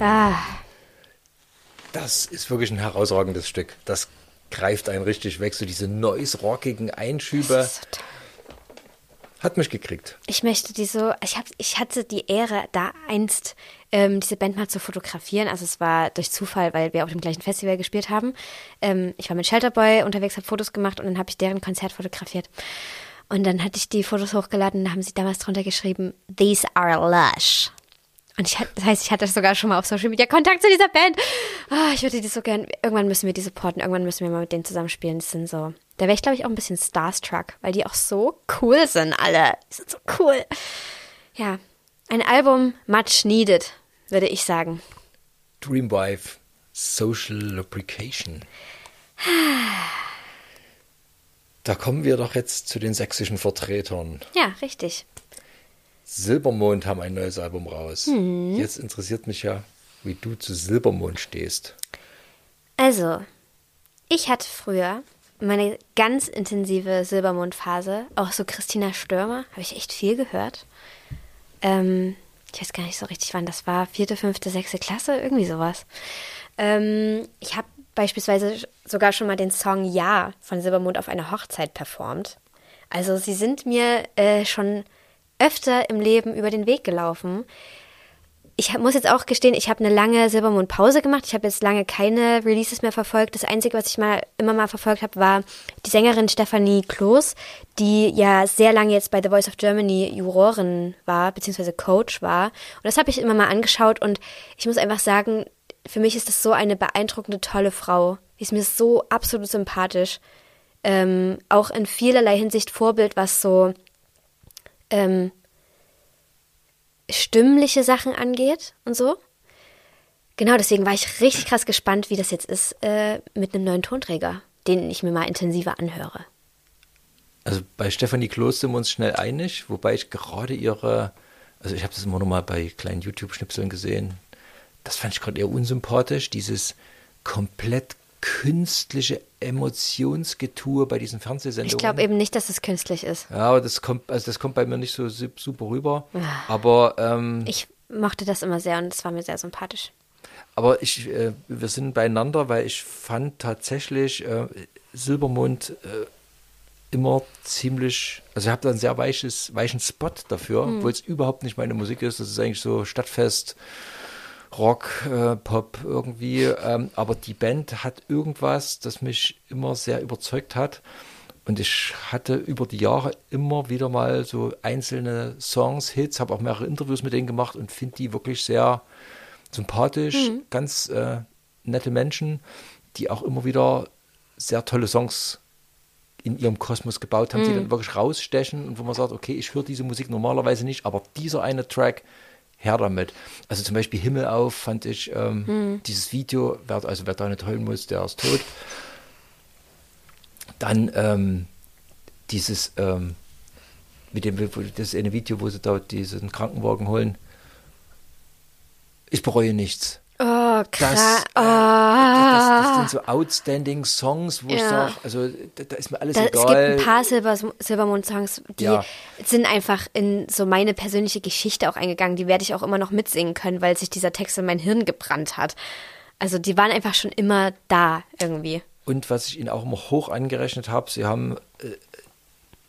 Ah, Das ist wirklich ein herausragendes Stück. Das greift einen richtig weg. So diese noise-rockigen Einschübe. das ist so toll. Hat mich gekriegt. Ich möchte die so, ich, hab, ich hatte die Ehre, da einst ähm, diese Band mal zu fotografieren. Also es war durch Zufall, weil wir auf dem gleichen Festival gespielt haben. Ähm, ich war mit Shelterboy unterwegs, habe Fotos gemacht und dann habe ich deren Konzert fotografiert. Und dann hatte ich die Fotos hochgeladen und da haben sie damals drunter geschrieben, These are lush. Und ich, das heißt, ich hatte sogar schon mal auf Social Media Kontakt zu dieser Band. Ah, ich würde die so gern, irgendwann müssen wir die supporten, irgendwann müssen wir mal mit denen zusammenspielen. Das sind so, da wäre ich glaube ich auch ein bisschen starstruck, weil die auch so cool sind alle. Die sind so cool. Ja, ein Album much needed, würde ich sagen. Dreamwife, Social Lubrication. Da kommen wir doch jetzt zu den sächsischen Vertretern. Ja, richtig. Silbermond haben ein neues Album raus. Mhm. Jetzt interessiert mich ja, wie du zu Silbermond stehst. Also, ich hatte früher meine ganz intensive Silbermondphase. Auch so Christina Stürmer, habe ich echt viel gehört. Ähm, ich weiß gar nicht so richtig, wann das war. Vierte, fünfte, sechste Klasse, irgendwie sowas. Ähm, ich habe beispielsweise sogar schon mal den Song Ja von Silbermond auf einer Hochzeit performt. Also sie sind mir äh, schon öfter im Leben über den Weg gelaufen. Ich hab, muss jetzt auch gestehen, ich habe eine lange Silbermond-Pause gemacht. Ich habe jetzt lange keine Releases mehr verfolgt. Das Einzige, was ich mal immer mal verfolgt habe, war die Sängerin Stefanie Kloß, die ja sehr lange jetzt bei The Voice of Germany Jurorin war, beziehungsweise Coach war. Und das habe ich immer mal angeschaut und ich muss einfach sagen, für mich ist das so eine beeindruckende, tolle Frau. Die ist mir so absolut sympathisch. Ähm, auch in vielerlei Hinsicht Vorbild, was so ähm, stimmliche Sachen angeht und so. Genau, deswegen war ich richtig krass gespannt, wie das jetzt ist äh, mit einem neuen Tonträger, den ich mir mal intensiver anhöre. Also bei Stefanie Kloß sind wir uns schnell einig, wobei ich gerade ihre, also ich habe das immer noch mal bei kleinen YouTube-Schnipseln gesehen, das fand ich gerade eher unsympathisch, dieses komplett künstliche Emotionsgetue bei diesen Fernsehsendungen. Ich glaube eben nicht, dass es künstlich ist. Ja, aber das kommt, also das kommt bei mir nicht so su- super rüber. Aber, ähm, Ich mochte das immer sehr und es war mir sehr sympathisch. aber ich, äh, wir sind beieinander, weil ich fand tatsächlich äh, Silbermond äh, immer ziemlich, also ich habe da einen sehr weiches, weichen Spot dafür, obwohl es überhaupt nicht meine Musik ist. Das ist eigentlich so Stadtfest. Rock, äh, Pop irgendwie, ähm, aber die Band hat irgendwas, das mich immer sehr überzeugt hat. Und ich hatte über die Jahre immer wieder mal so einzelne Songs, Hits, habe auch mehrere Interviews mit denen gemacht und finde die wirklich sehr sympathisch, ganz äh, nette Menschen, die auch immer wieder sehr tolle Songs in ihrem Kosmos gebaut haben, die dann wirklich rausstechen und wo man sagt, okay, ich höre diese Musik normalerweise nicht, aber dieser eine Track, her damit. Also zum Beispiel Himmel auf fand ich ähm, dieses Video, wer, also wer da nicht heulen muss, der ist tot. Dann ähm, dieses, ähm, mit dem, das eine Video, wo sie da diesen Krankenwagen holen. Ich bereue nichts. Oh, Das, krass. äh, das, das sind so outstanding Songs, wo ich Ja. sage, also da, da ist mir alles Da, es gibt egal. ein paar Silber, Silbermond-Songs, die Ja. sind einfach in so meine persönliche Geschichte auch eingegangen. Die werde ich auch immer noch mitsingen können, weil sich dieser Text in mein Hirn gebrannt hat. Also die waren einfach schon immer da irgendwie. Und was ich Ihnen auch immer hoch angerechnet habe, Sie haben, äh,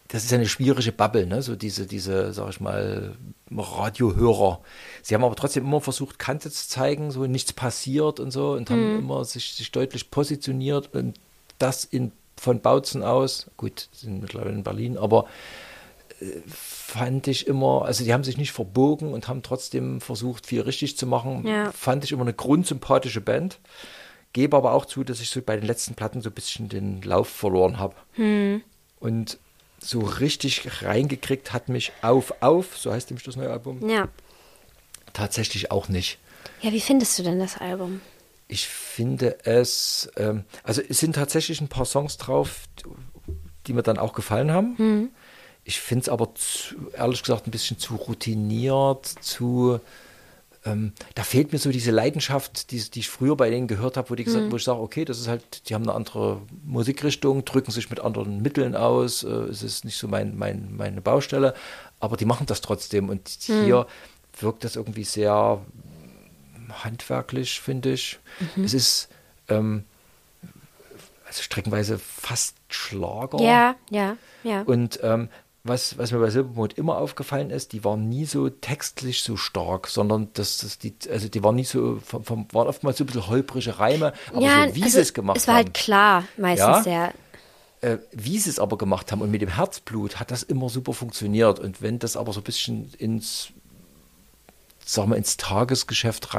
das ist eine schwierige Bubble, ne? so diese, diese, sag ich mal, Radiohörer. Sie haben aber trotzdem immer versucht, Kante zu zeigen, so nichts passiert und so und haben immer sich, sich deutlich positioniert und das in, von Bautzen aus, gut, sind mittlerweile in Berlin, aber äh, fand ich immer, also die haben sich nicht verbogen und haben trotzdem versucht, viel richtig zu machen. Ja. Fand ich immer eine grundsympathische Band. Gebe aber auch zu, dass ich so bei den letzten Platten so ein bisschen den Lauf verloren habe. Und so richtig reingekriegt hat mich Auf, Auf, so heißt nämlich das neue Album, Ja. tatsächlich auch nicht. Ja, wie findest du denn das Album? Ich finde es, ähm, also es sind tatsächlich ein paar Songs drauf, die mir dann auch gefallen haben. Ich finde es aber zu, ehrlich gesagt ein bisschen zu routiniert, zu, ähm, da fehlt mir so diese Leidenschaft, die, die ich früher bei denen gehört habe, wo, die gesagt, wo ich sage, okay, das ist halt, die haben eine andere Musikrichtung, drücken sich mit anderen Mitteln aus, äh, es ist nicht so mein, mein, meine Baustelle, aber die machen das trotzdem und hier wirkt das irgendwie sehr handwerklich, finde ich. Es ist ähm, also streckenweise fast Schlager. Ja, ja, ja. Und ähm, was, was mir bei Silbermond immer aufgefallen ist, die waren nie so textlich so stark, sondern das, das die, also die waren nie so, vom, vom, waren oftmals so ein bisschen holprige Reime, aber ja, so wie also sie es gemacht Es war haben. halt klar, meistens Ja? sehr. äh, wie sie es aber gemacht haben und mit dem Herzblut hat das immer super funktioniert. Und wenn das aber so ein bisschen ins, sagen wir, ins Tagesgeschäft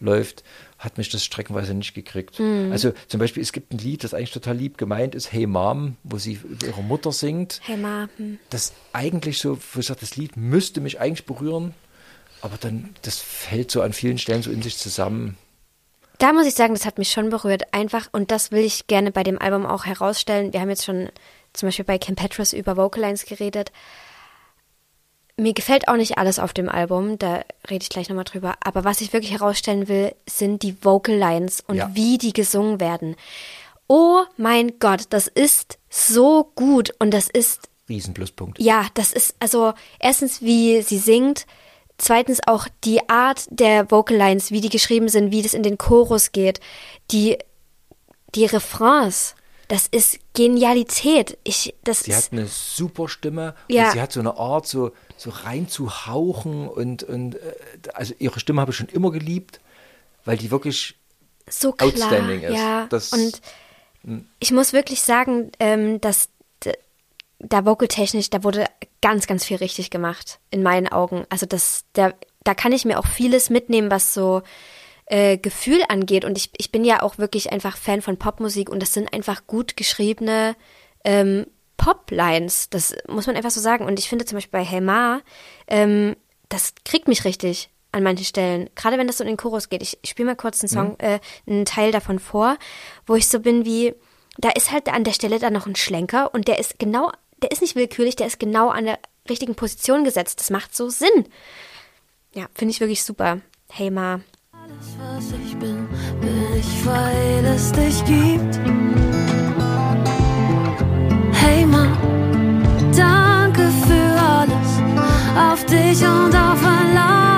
reinläuft, hat mich das streckenweise nicht gekriegt. Also zum Beispiel, es gibt ein Lied, das eigentlich total lieb gemeint ist, Hey Mom, wo sie über ihre Mutter singt. Hey Ma, hm. Das eigentlich so, wo ich sage, das Lied müsste mich eigentlich berühren, aber dann, das fällt so an vielen Stellen so in sich zusammen. Da muss ich sagen, das hat mich schon berührt. Einfach, und das will ich gerne bei dem Album auch herausstellen. Wir haben jetzt schon zum Beispiel bei Kim Petras über Vocalines geredet. Mir gefällt auch nicht alles auf dem Album, da rede ich gleich nochmal drüber. Aber was ich wirklich herausstellen will, sind die Vocal Lines und Ja. wie die gesungen werden. Oh mein Gott, das ist so gut und das ist Riesenpluspunkt. ja, das ist also erstens, wie sie singt, zweitens auch die Art der Vocal Lines, wie die geschrieben sind, wie das in den Chorus geht, die die Refrains. Das ist Genialität. Ich das Sie ist hat eine super Stimme Ja. und sie hat so eine Art, so, so reinzuhauchen und, und äh, also ihre Stimme habe ich schon immer geliebt, weil die wirklich so klar. outstanding ist. Ja, Das- und ich muss wirklich sagen, ähm, dass da vocaltechnisch, da wurde ganz, ganz viel richtig gemacht, in meinen Augen. Also das, der, da kann ich mir auch vieles mitnehmen, was so äh, Gefühl angeht. Und ich, ich bin ja auch wirklich einfach Fan von Popmusik und das sind einfach gut geschriebene ähm, Pop-Lines. Das muss man einfach so sagen. Und ich finde zum Beispiel bei Hey Ma, ähm, das kriegt mich richtig an manchen Stellen. Gerade wenn das so in den Chorus geht. Ich, ich spiele mal kurz einen Song, äh, einen Teil davon vor, wo ich so bin wie, da ist halt an der Stelle dann noch ein Schlenker und der ist genau, der ist nicht willkürlich, der ist genau an der richtigen Position gesetzt. Das macht so Sinn. Ja, finde ich wirklich super. Hey Ma. Alles, was ich bin, bin ich, weil es dich gibt. Auf dich und auf ein langes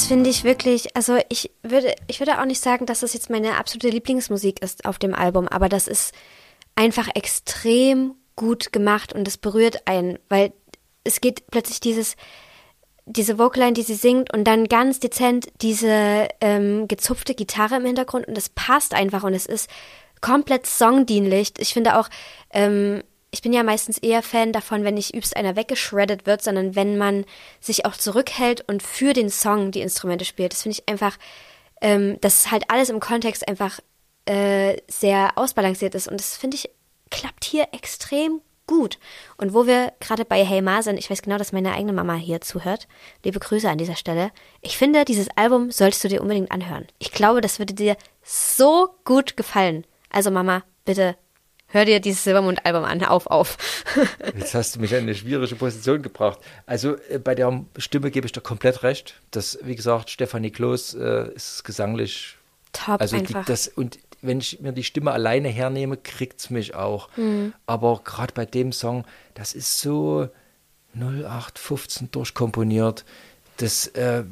Das finde ich wirklich, also ich würde, ich würde auch nicht sagen, dass das jetzt meine absolute Lieblingsmusik ist auf dem Album, aber das ist einfach extrem gut gemacht und es berührt einen, weil es geht plötzlich dieses, diese Vocalline, die sie singt und dann ganz dezent diese ähm, gezupfte Gitarre im Hintergrund und es passt einfach und es ist komplett songdienlich. Ich finde auch, ähm, ich bin ja meistens eher Fan davon, wenn nicht übst einer weggeschreddet wird, sondern wenn man sich auch zurückhält und für den Song die Instrumente spielt. Das finde ich einfach, ähm, dass halt alles im Kontext einfach äh, sehr ausbalanciert ist und das finde ich klappt hier extrem gut. Und wo wir gerade bei Hey Ma sind, ich weiß genau, dass meine eigene Mama hier zuhört. Liebe Grüße an dieser Stelle. Ich finde, dieses Album solltest du dir unbedingt anhören. Ich glaube, das würde dir so gut gefallen. Also Mama, bitte hör dir dieses Silbermond-Album an. Auf, auf. <laughs> Jetzt hast du mich in eine schwierige Position gebracht. Also äh, bei der Stimme gebe ich dir komplett recht. Das, wie gesagt, Stefanie Kloß äh, ist gesanglich. Top also einfach. Die, das, und wenn ich mir die Stimme alleine hernehme, kriegt es mich auch. Mhm. Aber gerade bei dem Song, das ist so 0815 durchkomponiert. Das, äh,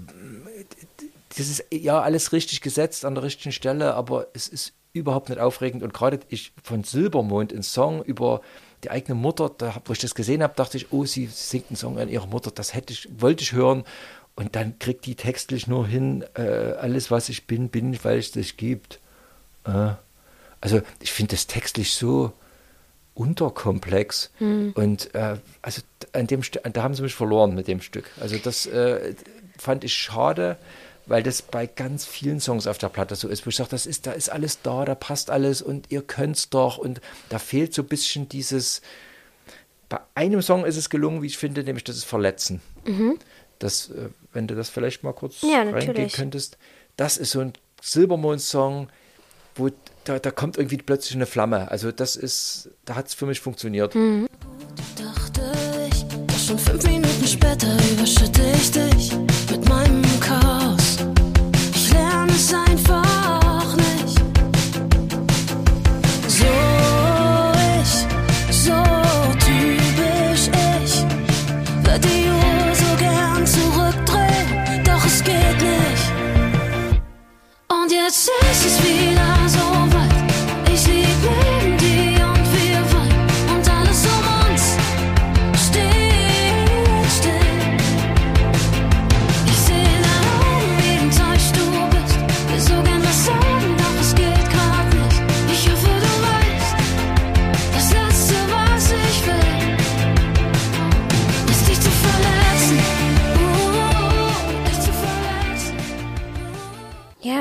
das ist ja alles richtig gesetzt an der richtigen Stelle, aber es ist überhaupt nicht aufregend. Und gerade ich von Silbermond, ein Song über die eigene Mutter, da, wo ich das gesehen habe, dachte ich, oh, sie singt einen Song an ihrer Mutter, das hätte ich, wollte ich hören. Und dann kriegt die textlich nur hin, äh, alles, was ich bin, bin ich, weil es dich gibt. Äh, also ich finde das textlich so unterkomplex. Und äh, also an dem St da haben sie mich verloren mit dem Stück. Also das äh, fand ich schade, weil das bei ganz vielen Songs auf der Platte so ist, wo ich sage, das ist, da ist alles da, da passt alles und ihr könnt's doch. Und da fehlt so ein bisschen dieses. Bei einem Song ist es gelungen, wie ich finde, nämlich das ist Verletzen. Das, äh, wenn du das vielleicht mal kurz Ja, reingehen natürlich. könntest. Das ist so ein Silbermond-Song, wo da, da kommt irgendwie plötzlich eine Flamme. Also das ist, da hat es für mich funktioniert. Dachte ich, schon fünf Minuten später überschütte ich dich Und jetzt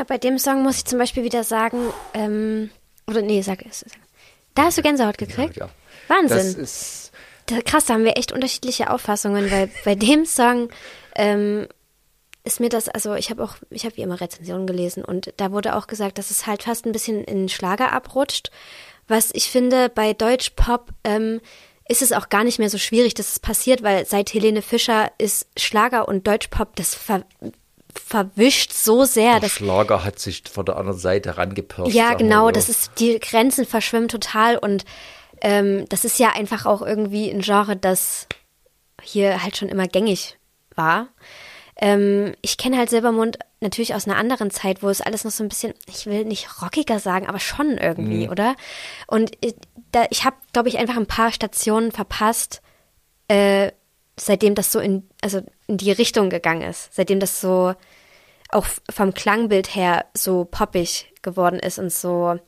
bei dem Song muss ich zum Beispiel wieder sagen, ähm, Oder nee, sag es. Da hast du Gänsehaut gekriegt? Ja, ja. Wahnsinn. Das ist, Da, krass, da haben wir echt unterschiedliche Auffassungen, weil <laughs> bei dem Song ähm, ist mir das, also ich habe auch, ich habe wie immer Rezensionen gelesen und da wurde auch gesagt, dass es halt fast ein bisschen in Schlager abrutscht. Was ich finde, bei Deutschpop ähm, ist es auch gar nicht mehr so schwierig, dass es passiert, weil seit Helene Fischer ist Schlager und Deutschpop, das ver verwischt so sehr, der dass Schlager hat sich von der anderen Seite rangepirscht. ja, genau, so. das ist, die Grenzen verschwimmen total und ähm, das ist ja einfach auch irgendwie ein Genre, das hier halt schon immer gängig war. Ähm, ich kenne halt Silbermond natürlich aus einer anderen Zeit, wo es alles noch so ein bisschen, ich will nicht rockiger sagen, aber schon irgendwie, oder? Und ich, da, ich habe, glaube ich, einfach ein paar Stationen verpasst, äh, seitdem das so in, also in die Richtung gegangen ist, seitdem das so auch vom Klangbild her so poppig geworden ist und so,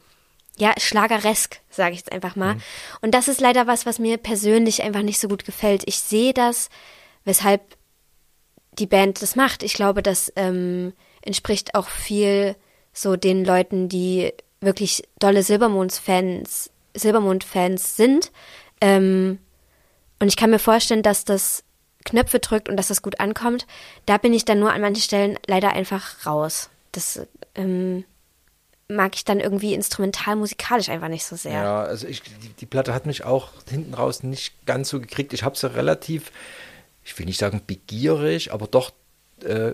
ja, schlageresk, sage ich jetzt einfach mal. Und das ist leider was, was mir persönlich einfach nicht so gut gefällt. Ich sehe das, weshalb die Band das macht. Ich glaube, das ähm, entspricht auch viel so den Leuten, die wirklich dolle Silbermonds-Fans, Silbermond-Fans sind. Ähm, und ich kann mir vorstellen, dass das Knöpfe drückt und dass das gut ankommt. Da bin ich dann nur an manchen Stellen leider einfach raus. Das ähm, mag ich dann irgendwie instrumental musikalisch einfach nicht so sehr. Ja, also ich, die, die Platte hat mich auch hinten raus nicht ganz so gekriegt. Ich habe sie relativ, ich will nicht sagen begierig, aber doch äh,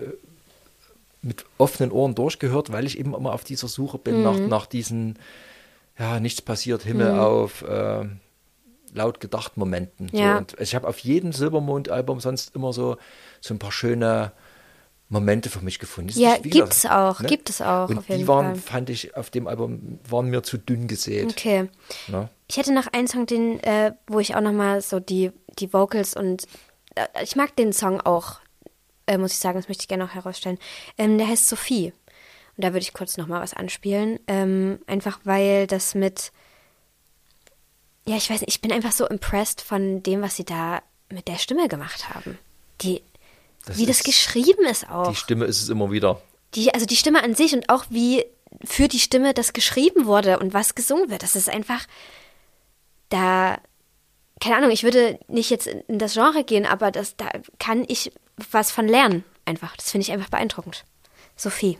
mit offenen Ohren durchgehört, weil ich eben immer auf dieser Suche bin nach, Mhm. nach diesen, ja, nichts passiert, Himmel auf, äh, laut gedacht Momenten. Ja. So, und ich habe auf jedem Silbermond-Album sonst immer so, so ein paar schöne Momente für mich gefunden. Das Ja, gesagt, gibt's auch, gibt es auch, Und die waren, Fall. fand ich, auf dem Album, waren mir zu dünn gesät. Okay. Ne? Ich hätte noch einen Song, den, äh, wo ich auch nochmal so die, die Vocals und äh, ich mag den Song auch, äh, muss ich sagen, das möchte ich gerne noch herausstellen. Ähm, der heißt Sophie. Und da würde ich kurz nochmal was anspielen. Ähm, einfach weil das mit, ja, ich weiß nicht, ich bin einfach so impressed von dem, was sie da mit der Stimme gemacht haben. Die, Das wie das geschrieben ist auch. Die Stimme ist es immer wieder. Die, also die Stimme an sich und auch wie für die Stimme das geschrieben wurde und was gesungen wird. Das ist einfach, da, keine Ahnung, ich würde nicht jetzt in das Genre gehen, aber das, da kann ich was von lernen. Einfach. Das finde ich einfach beeindruckend. Sophie.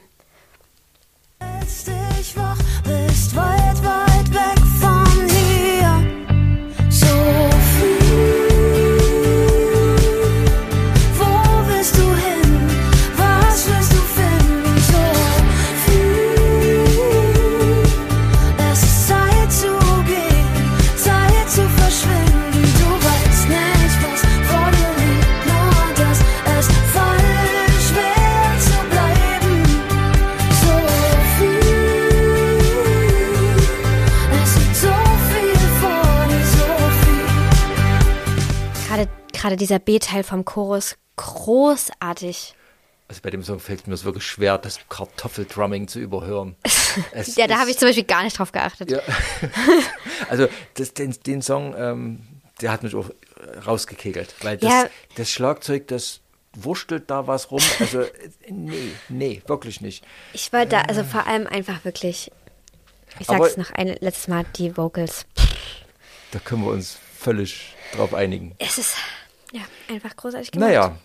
Dich wach, bist Gerade, dieser B-Teil vom Chorus, großartig. Also bei dem Song fällt mir es wirklich schwer, das Kartoffeldrumming zu überhören. <laughs> Es Ja, da habe ich zum Beispiel gar nicht drauf geachtet. Ja. <laughs> also das, den, den Song, ähm, der hat mich auch rausgekegelt, weil das, Ja. das Schlagzeug, das wurschtelt da was rum. Also äh, nee, nee, wirklich nicht. Ich wollte da, also vor allem einfach wirklich, ich Aber- sag's noch ein letztes Mal, die Vocals. Da können wir uns völlig drauf einigen. Es ist, ja, einfach großartig gemacht. Naja.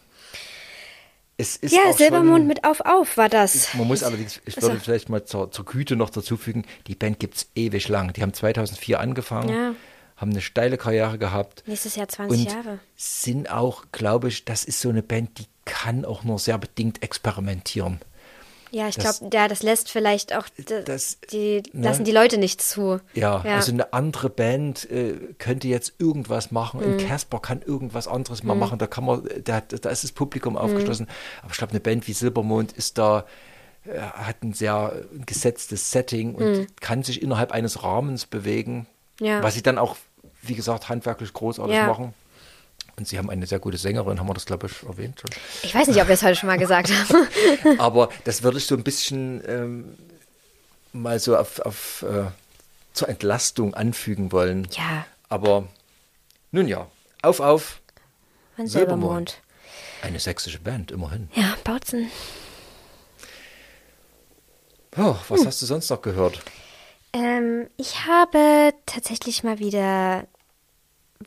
Es ist Ja, Silbermond schon, mit Auf Auf war das. Man muss allerdings, ich Also- würde vielleicht mal zur, zur Güte noch dazufügen, die Band gibt es ewig lang. Die haben 2004 angefangen, Ja. haben eine steile Karriere gehabt. Nächstes Jahr 20 und Jahre. sind auch, glaube ich, das ist so eine Band, die kann auch nur sehr bedingt experimentieren. Ja, ich glaube, ja, das lässt vielleicht auch, das- die ne? lassen die Leute nicht zu. Ja, Ja. also eine andere Band äh, könnte jetzt irgendwas machen. Mhm. Ein Casper kann irgendwas anderes mal machen. Da kann man, da, da ist das Publikum Mhm. aufgeschlossen. Aber ich glaube, eine Band wie Silbermond ist da, äh, hat ein sehr gesetztes Setting und kann sich innerhalb eines Rahmens bewegen. Mhm. Ja. Was sie dann auch, wie gesagt, handwerklich großartig Ja. machen. Und sie haben eine sehr gute Sängerin, haben wir das, glaube ich, erwähnt schon. Ich weiß nicht, ob wir es heute schon mal gesagt <laughs> haben. Aber das würde ich so ein bisschen ähm, mal so auf, auf äh, zur Entlastung anfügen wollen. Ja. Aber nun ja, auf, auf. Von Silbermond. Silbermond. Eine sächsische Band, immerhin. Ja, Bautzen. Oh, Hm. was hast du sonst noch gehört? Ähm, ich habe tatsächlich mal wieder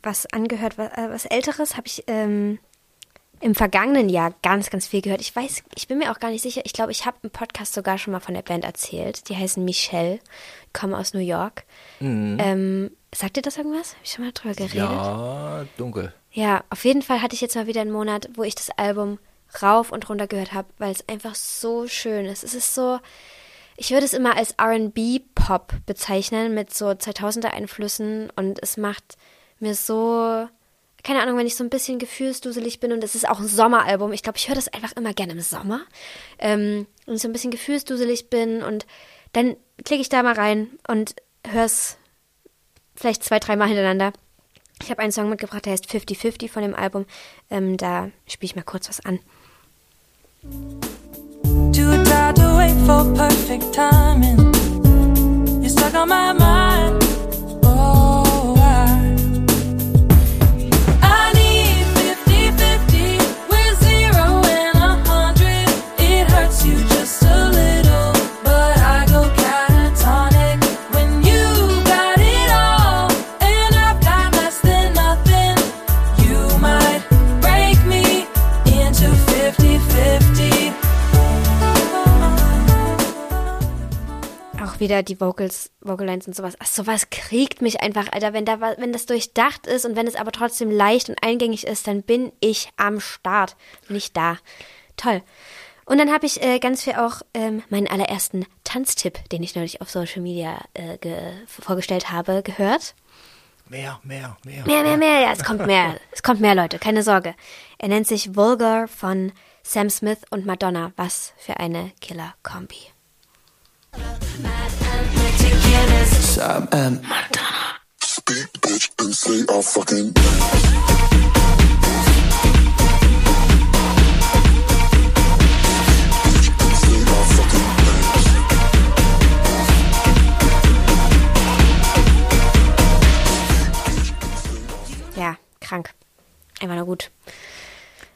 was angehört, was, äh, was älteres. Habe ich ähm, im vergangenen Jahr ganz, ganz viel gehört. Ich weiß, ich bin mir auch gar nicht sicher. Ich glaube, ich habe im Podcast sogar schon mal von der Band erzählt. Die heißen Michelle, kommen aus New York. Ähm, sagt dir das irgendwas? Habe ich schon mal drüber geredet? Ja, dunkel. Ja, auf jeden Fall hatte ich jetzt mal wieder einen Monat, wo ich das Album rauf und runter gehört habe, weil es einfach so schön ist. Es ist so, ich würde es immer als R&B-Pop bezeichnen mit so 2000er Einflüssen und es macht mir so, keine Ahnung, wenn ich so ein bisschen gefühlsduselig bin und es ist auch ein Sommeralbum. Ich glaube, ich höre das einfach immer gerne im Sommer. Ähm, und so ein bisschen gefühlsduselig bin und dann klicke ich da mal rein und höre es vielleicht zwei, dreimal hintereinander. Ich habe einen Song mitgebracht, der heißt 50-50 von dem Album. Ähm, da spiele ich mal kurz was an. Too tired to wait for perfect timing. You're stuck on my mind. Wieder die Vocals, Vocal Lines und sowas. Ach, sowas kriegt mich einfach, Alter. Wenn, da, wenn das durchdacht ist und wenn es aber trotzdem leicht und eingängig ist, dann bin ich am Start. Bin ich da. Toll. Und dann habe ich äh, ganz viel auch ähm, meinen allerersten Tanztipp, den ich neulich auf Social Media äh, ge vorgestellt habe, gehört. Mehr, mehr, mehr. Mehr, mehr, mehr. Ja, es kommt mehr. <laughs> Es kommt mehr, Leute. Keine Sorge. Er nennt sich Vulgar von Sam Smith und Madonna. Was für eine Killer-Kombi. Ja, krank. Einfach nur gut.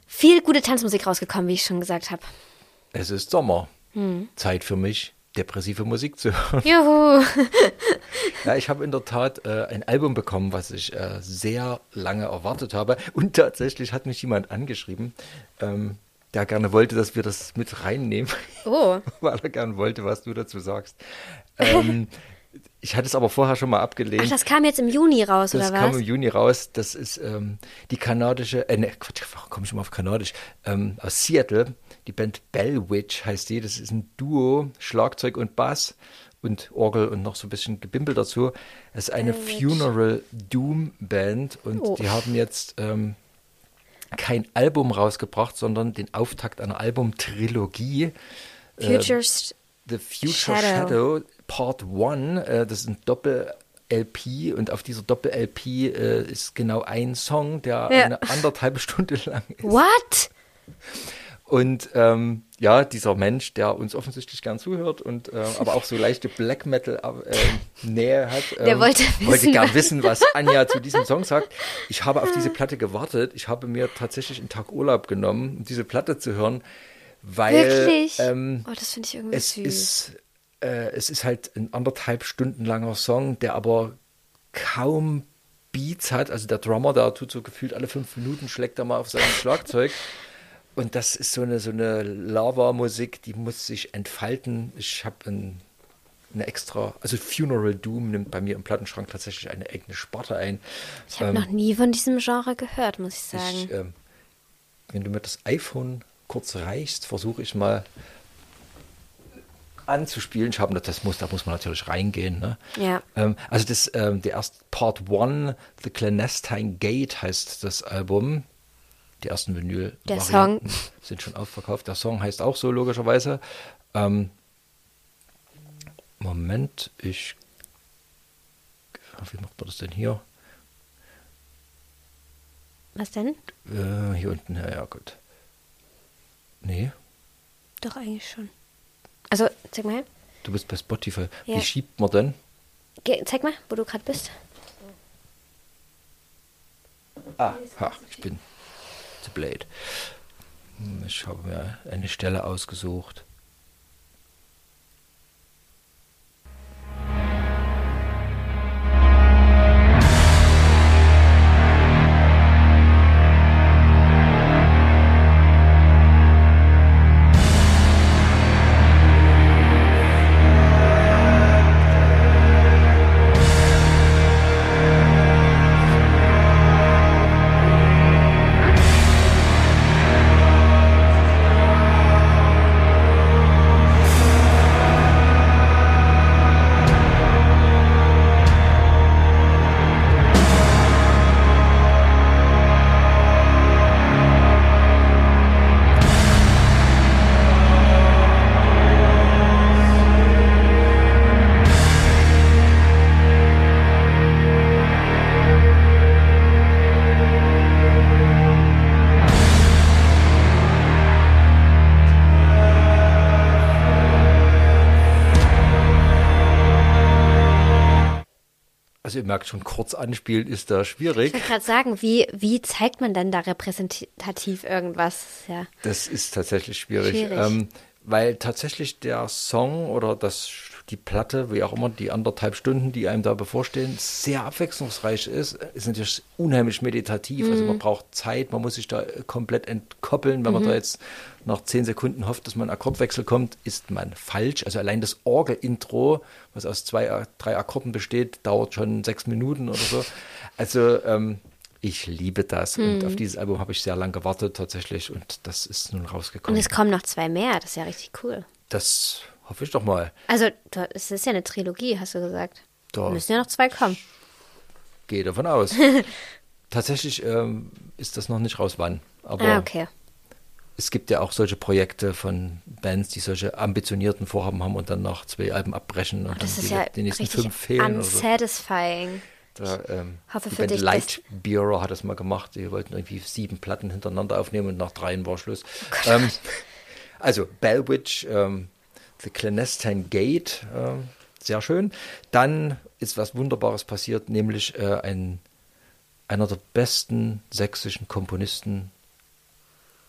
Viel gute Tanzmusik rausgekommen, wie ich schon gesagt habe. Es ist Sommer. Hm. Zeit für mich, depressive Musik zu hören. Juhu. <laughs> Ja, ich habe in der Tat äh, ein Album bekommen, was ich äh, sehr lange erwartet habe. Und tatsächlich hat mich jemand angeschrieben, ähm, der gerne wollte, dass wir das mit reinnehmen, Oh. <laughs> weil er gerne wollte, was du dazu sagst. Ähm, <laughs> ich hatte es aber vorher schon mal abgelehnt. Ach, das kam jetzt im Juni raus, Das oder kam was? im Juni raus. Das ist ähm, die kanadische, äh, ne, Quatsch, warum komme ich immer auf kanadisch? Ähm, aus Seattle. Die Band Bellwitch heißt die. Das ist ein Duo, Schlagzeug und Bass und Orgel und noch so ein bisschen Gebimpel dazu. Es ist eine Bellwitch. Funeral Doom Band und Oh. die haben jetzt ähm, kein Album rausgebracht, sondern den Auftakt einer Albumtrilogie. Futures. The Future Shadow. Shadow, Part 1, äh, das ist ein Doppel-LP und auf dieser Doppel-LP äh, ist genau ein Song, der Ja. eine anderthalb <laughs> Stunde lang ist. What? Und ähm, ja, dieser Mensch, der uns offensichtlich gern zuhört und äh, aber auch so leichte Black Metal äh, hat, <laughs> ähm, Der wollte wissen, gern was- wissen, was Anja zu diesem Song sagt. Ich habe auf diese Platte gewartet. Ich habe mir tatsächlich einen Tag Urlaub genommen, um diese Platte zu hören, weil Wirklich? Ähm, oh, das finde ich irgendwie es süß. ist, äh, es ist halt ein anderthalb Stunden langer Song, der aber kaum Beats hat. Also der Drummer, der tut so gefühlt alle fünf Minuten, schlägt er mal auf sein <laughs> Schlagzeug. Und das ist so eine, so eine Lava-Musik, die muss sich entfalten. Ich habe ein, eine extra, also Funeral Doom nimmt bei mir im Plattenschrank tatsächlich eine eigene Sparte ein. ich habe Ähm, noch nie von diesem Genre gehört, muss ich sagen. ich, ähm, wenn du mir das iPhone kurz reichst, versuche ich mal anzuspielen. Ich habe das muss, da muss man natürlich reingehen. Ne? Ja. Ähm, also das, ähm, der erste Part One, The Clandestine Gate heißt das Album. Die ersten Vinyl Der Song. <laughs> sind schon ausverkauft. Der Song heißt auch so logischerweise. Ähm, Moment, ich wie macht man das denn hier? Was denn? Äh, hier unten, ja, ja, gut. Nee, Doch, eigentlich schon. Also, zeig mal du bist bei Spotify. Ja. Wie schiebt man denn? Geh, zeig mal, wo du gerade bist. Ah, ha, ich bin blöd. Hm, Ich habe mir eine Stelle ausgesucht. Ihr merkt schon, kurz anspielen ist da schwierig. Ich wollte gerade sagen, wie, wie zeigt man denn da repräsentativ irgendwas? Ja. Das ist tatsächlich schwierig. Schwierig. Ähm, weil tatsächlich der Song oder das, die Platte, wie auch immer, die anderthalb Stunden, die einem da bevorstehen, sehr abwechslungsreich ist. Ist natürlich unheimlich meditativ. Also Mhm. man braucht Zeit, man muss sich da komplett entkoppeln. Wenn man Mhm. da jetzt nach zehn Sekunden hofft, dass man Akkordwechsel kommt, ist man falsch. Also allein das Orgel-Intro, was aus zwei, drei Akkorden besteht, dauert schon sechs Minuten oder so. Also ähm, ich liebe das Mhm. und auf dieses Album habe ich sehr lange gewartet tatsächlich und das ist nun Und rausgekommen. es kommen noch zwei mehr, das ist ja richtig cool. Das hoffe ich doch mal. Also, es ist ja eine Trilogie, hast du gesagt. Da Müssen ja noch zwei kommen. gehe davon aus. <laughs> Tatsächlich ähm, ist das noch nicht raus, wann. Aber ah, okay. Es gibt ja auch solche Projekte von Bands, die solche ambitionierten Vorhaben haben und dann nach zwei Alben abbrechen und Das dann ist die, ja die nächsten fünf fehlen. Oder so. unsatisfying. Da, ähm, Hoffe die für Band dich, Light Bureau hat das mal gemacht. Die wollten irgendwie sieben Platten hintereinander aufnehmen und nach dreien war Schluss. ähm, also Bellwitch, ähm, The Clandestine Gate, ähm, sehr schön. Dann ist was Wunderbares passiert, nämlich äh, ein, einer der besten sächsischen Komponisten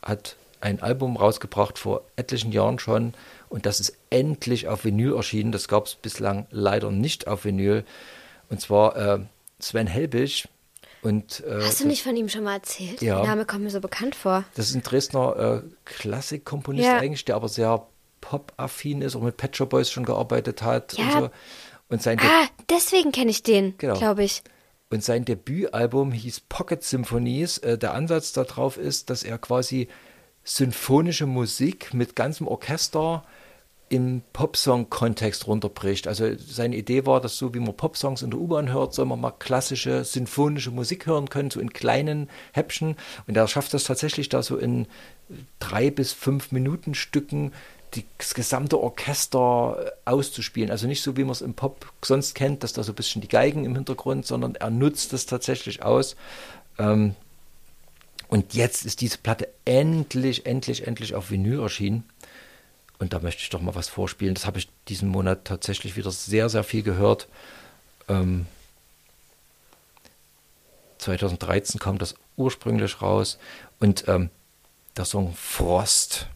hat ein Album rausgebracht vor etlichen Jahren schon und das ist endlich auf Vinyl erschienen. Das gab es bislang leider nicht auf Vinyl. Und zwar äh, Sven Helbig. Und, äh, Hast du nicht von ihm schon mal erzählt? Ja. Der Name kommt mir so bekannt vor. Das ist ein Dresdner äh, Klassikkomponist Ja. eigentlich, der aber sehr pop-affin ist, auch mit Pet Shop Boys schon gearbeitet hat Ja. und so. Und sein, Ah, deswegen kenne ich den, Genau. glaube ich. und sein Debütalbum hieß Pocket Symphonies. Äh, der Ansatz darauf ist, dass er quasi symphonische Musik mit ganzem Orchester im Popsong-Kontext runterbricht. Also seine Idee war, dass so wie man Popsongs in der U-Bahn hört, soll man mal klassische symphonische Musik hören können, so in kleinen Häppchen. Und er schafft das tatsächlich da so in drei bis fünf Minuten Stücken das gesamte Orchester äh, auszuspielen. Also nicht so, wie man es im Pop sonst kennt, dass da so ein bisschen die Geigen im Hintergrund, sondern er nutzt es tatsächlich aus. Ähm, und jetzt ist diese Platte endlich, endlich, endlich auf Vinyl erschienen. Und da möchte ich doch mal was vorspielen. Das habe ich diesen Monat tatsächlich wieder sehr, sehr viel gehört. Ähm, 2013 kam das ursprünglich raus. Und ähm, der Song Frost.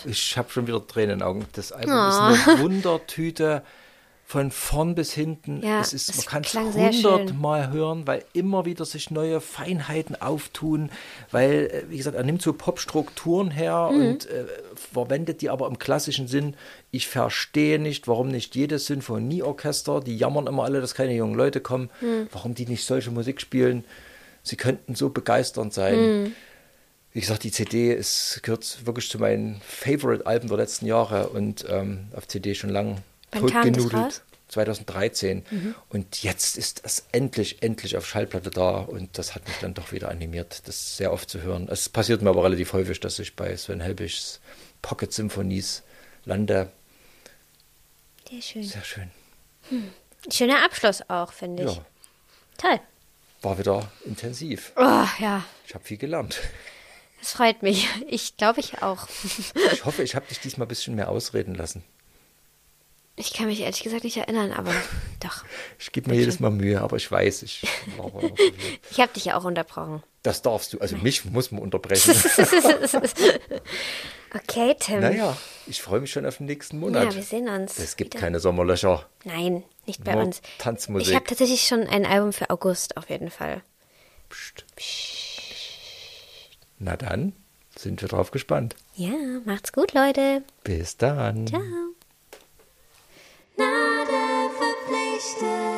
Spannend. ich habe schon wieder Tränen in den Augen. Das Album ist eine Wundertüte von vorn bis hinten. Ja, es ist, man kann es hundertmal hören, weil immer wieder sich neue Feinheiten auftun. Weil, äh, wie gesagt, er nimmt so Popstrukturen her Mhm. und äh, verwendet die aber im klassischen Sinn. Ich verstehe nicht, warum nicht jedes Sinfonieorchester, die jammern immer alle, dass keine jungen Leute kommen, Mhm. warum die nicht solche Musik spielen. Sie könnten so begeisternd sein. Mhm. Wie gesagt, die CD ist, gehört wirklich zu meinen Favorite-Alben der letzten Jahre und ähm, auf CD schon lang Wann kam das totgenudelt. raus? 2013. Mhm. Und jetzt ist es endlich, endlich auf Schallplatte da und das hat mich dann doch wieder animiert, das sehr oft zu hören. Es passiert mir aber relativ häufig, dass ich bei Sven Helbigs Pocket Symphonies lande. Sehr schön. Sehr schön. Schöner Abschluss auch, finde ich. Ja, Toll. war wieder intensiv. Oh, ja, Ich habe viel gelernt. Das freut mich. Ich glaube, ich auch. Ich hoffe, ich habe dich diesmal ein bisschen mehr ausreden lassen. Ich kann mich ehrlich gesagt nicht erinnern, aber <laughs> doch. Ich gebe mir jedes Mal Mühe, aber ich weiß, ich. <laughs> Ich habe dich ja auch unterbrochen. Das darfst du. Also mich muss man unterbrechen. <laughs> Okay, Tim. naja, ich freue mich schon auf den nächsten Ja, Monat. wir sehen uns. es gibt wieder. keine Sommerlöcher. Nein, nicht bei Nur uns. Tanzmusik. Ich habe tatsächlich schon ein Album für August auf jeden Fall. Psst. Na dann, Sind wir drauf gespannt. Ja, macht's gut, Leute. Bis dann. Ciao. Gnade verpflichtet.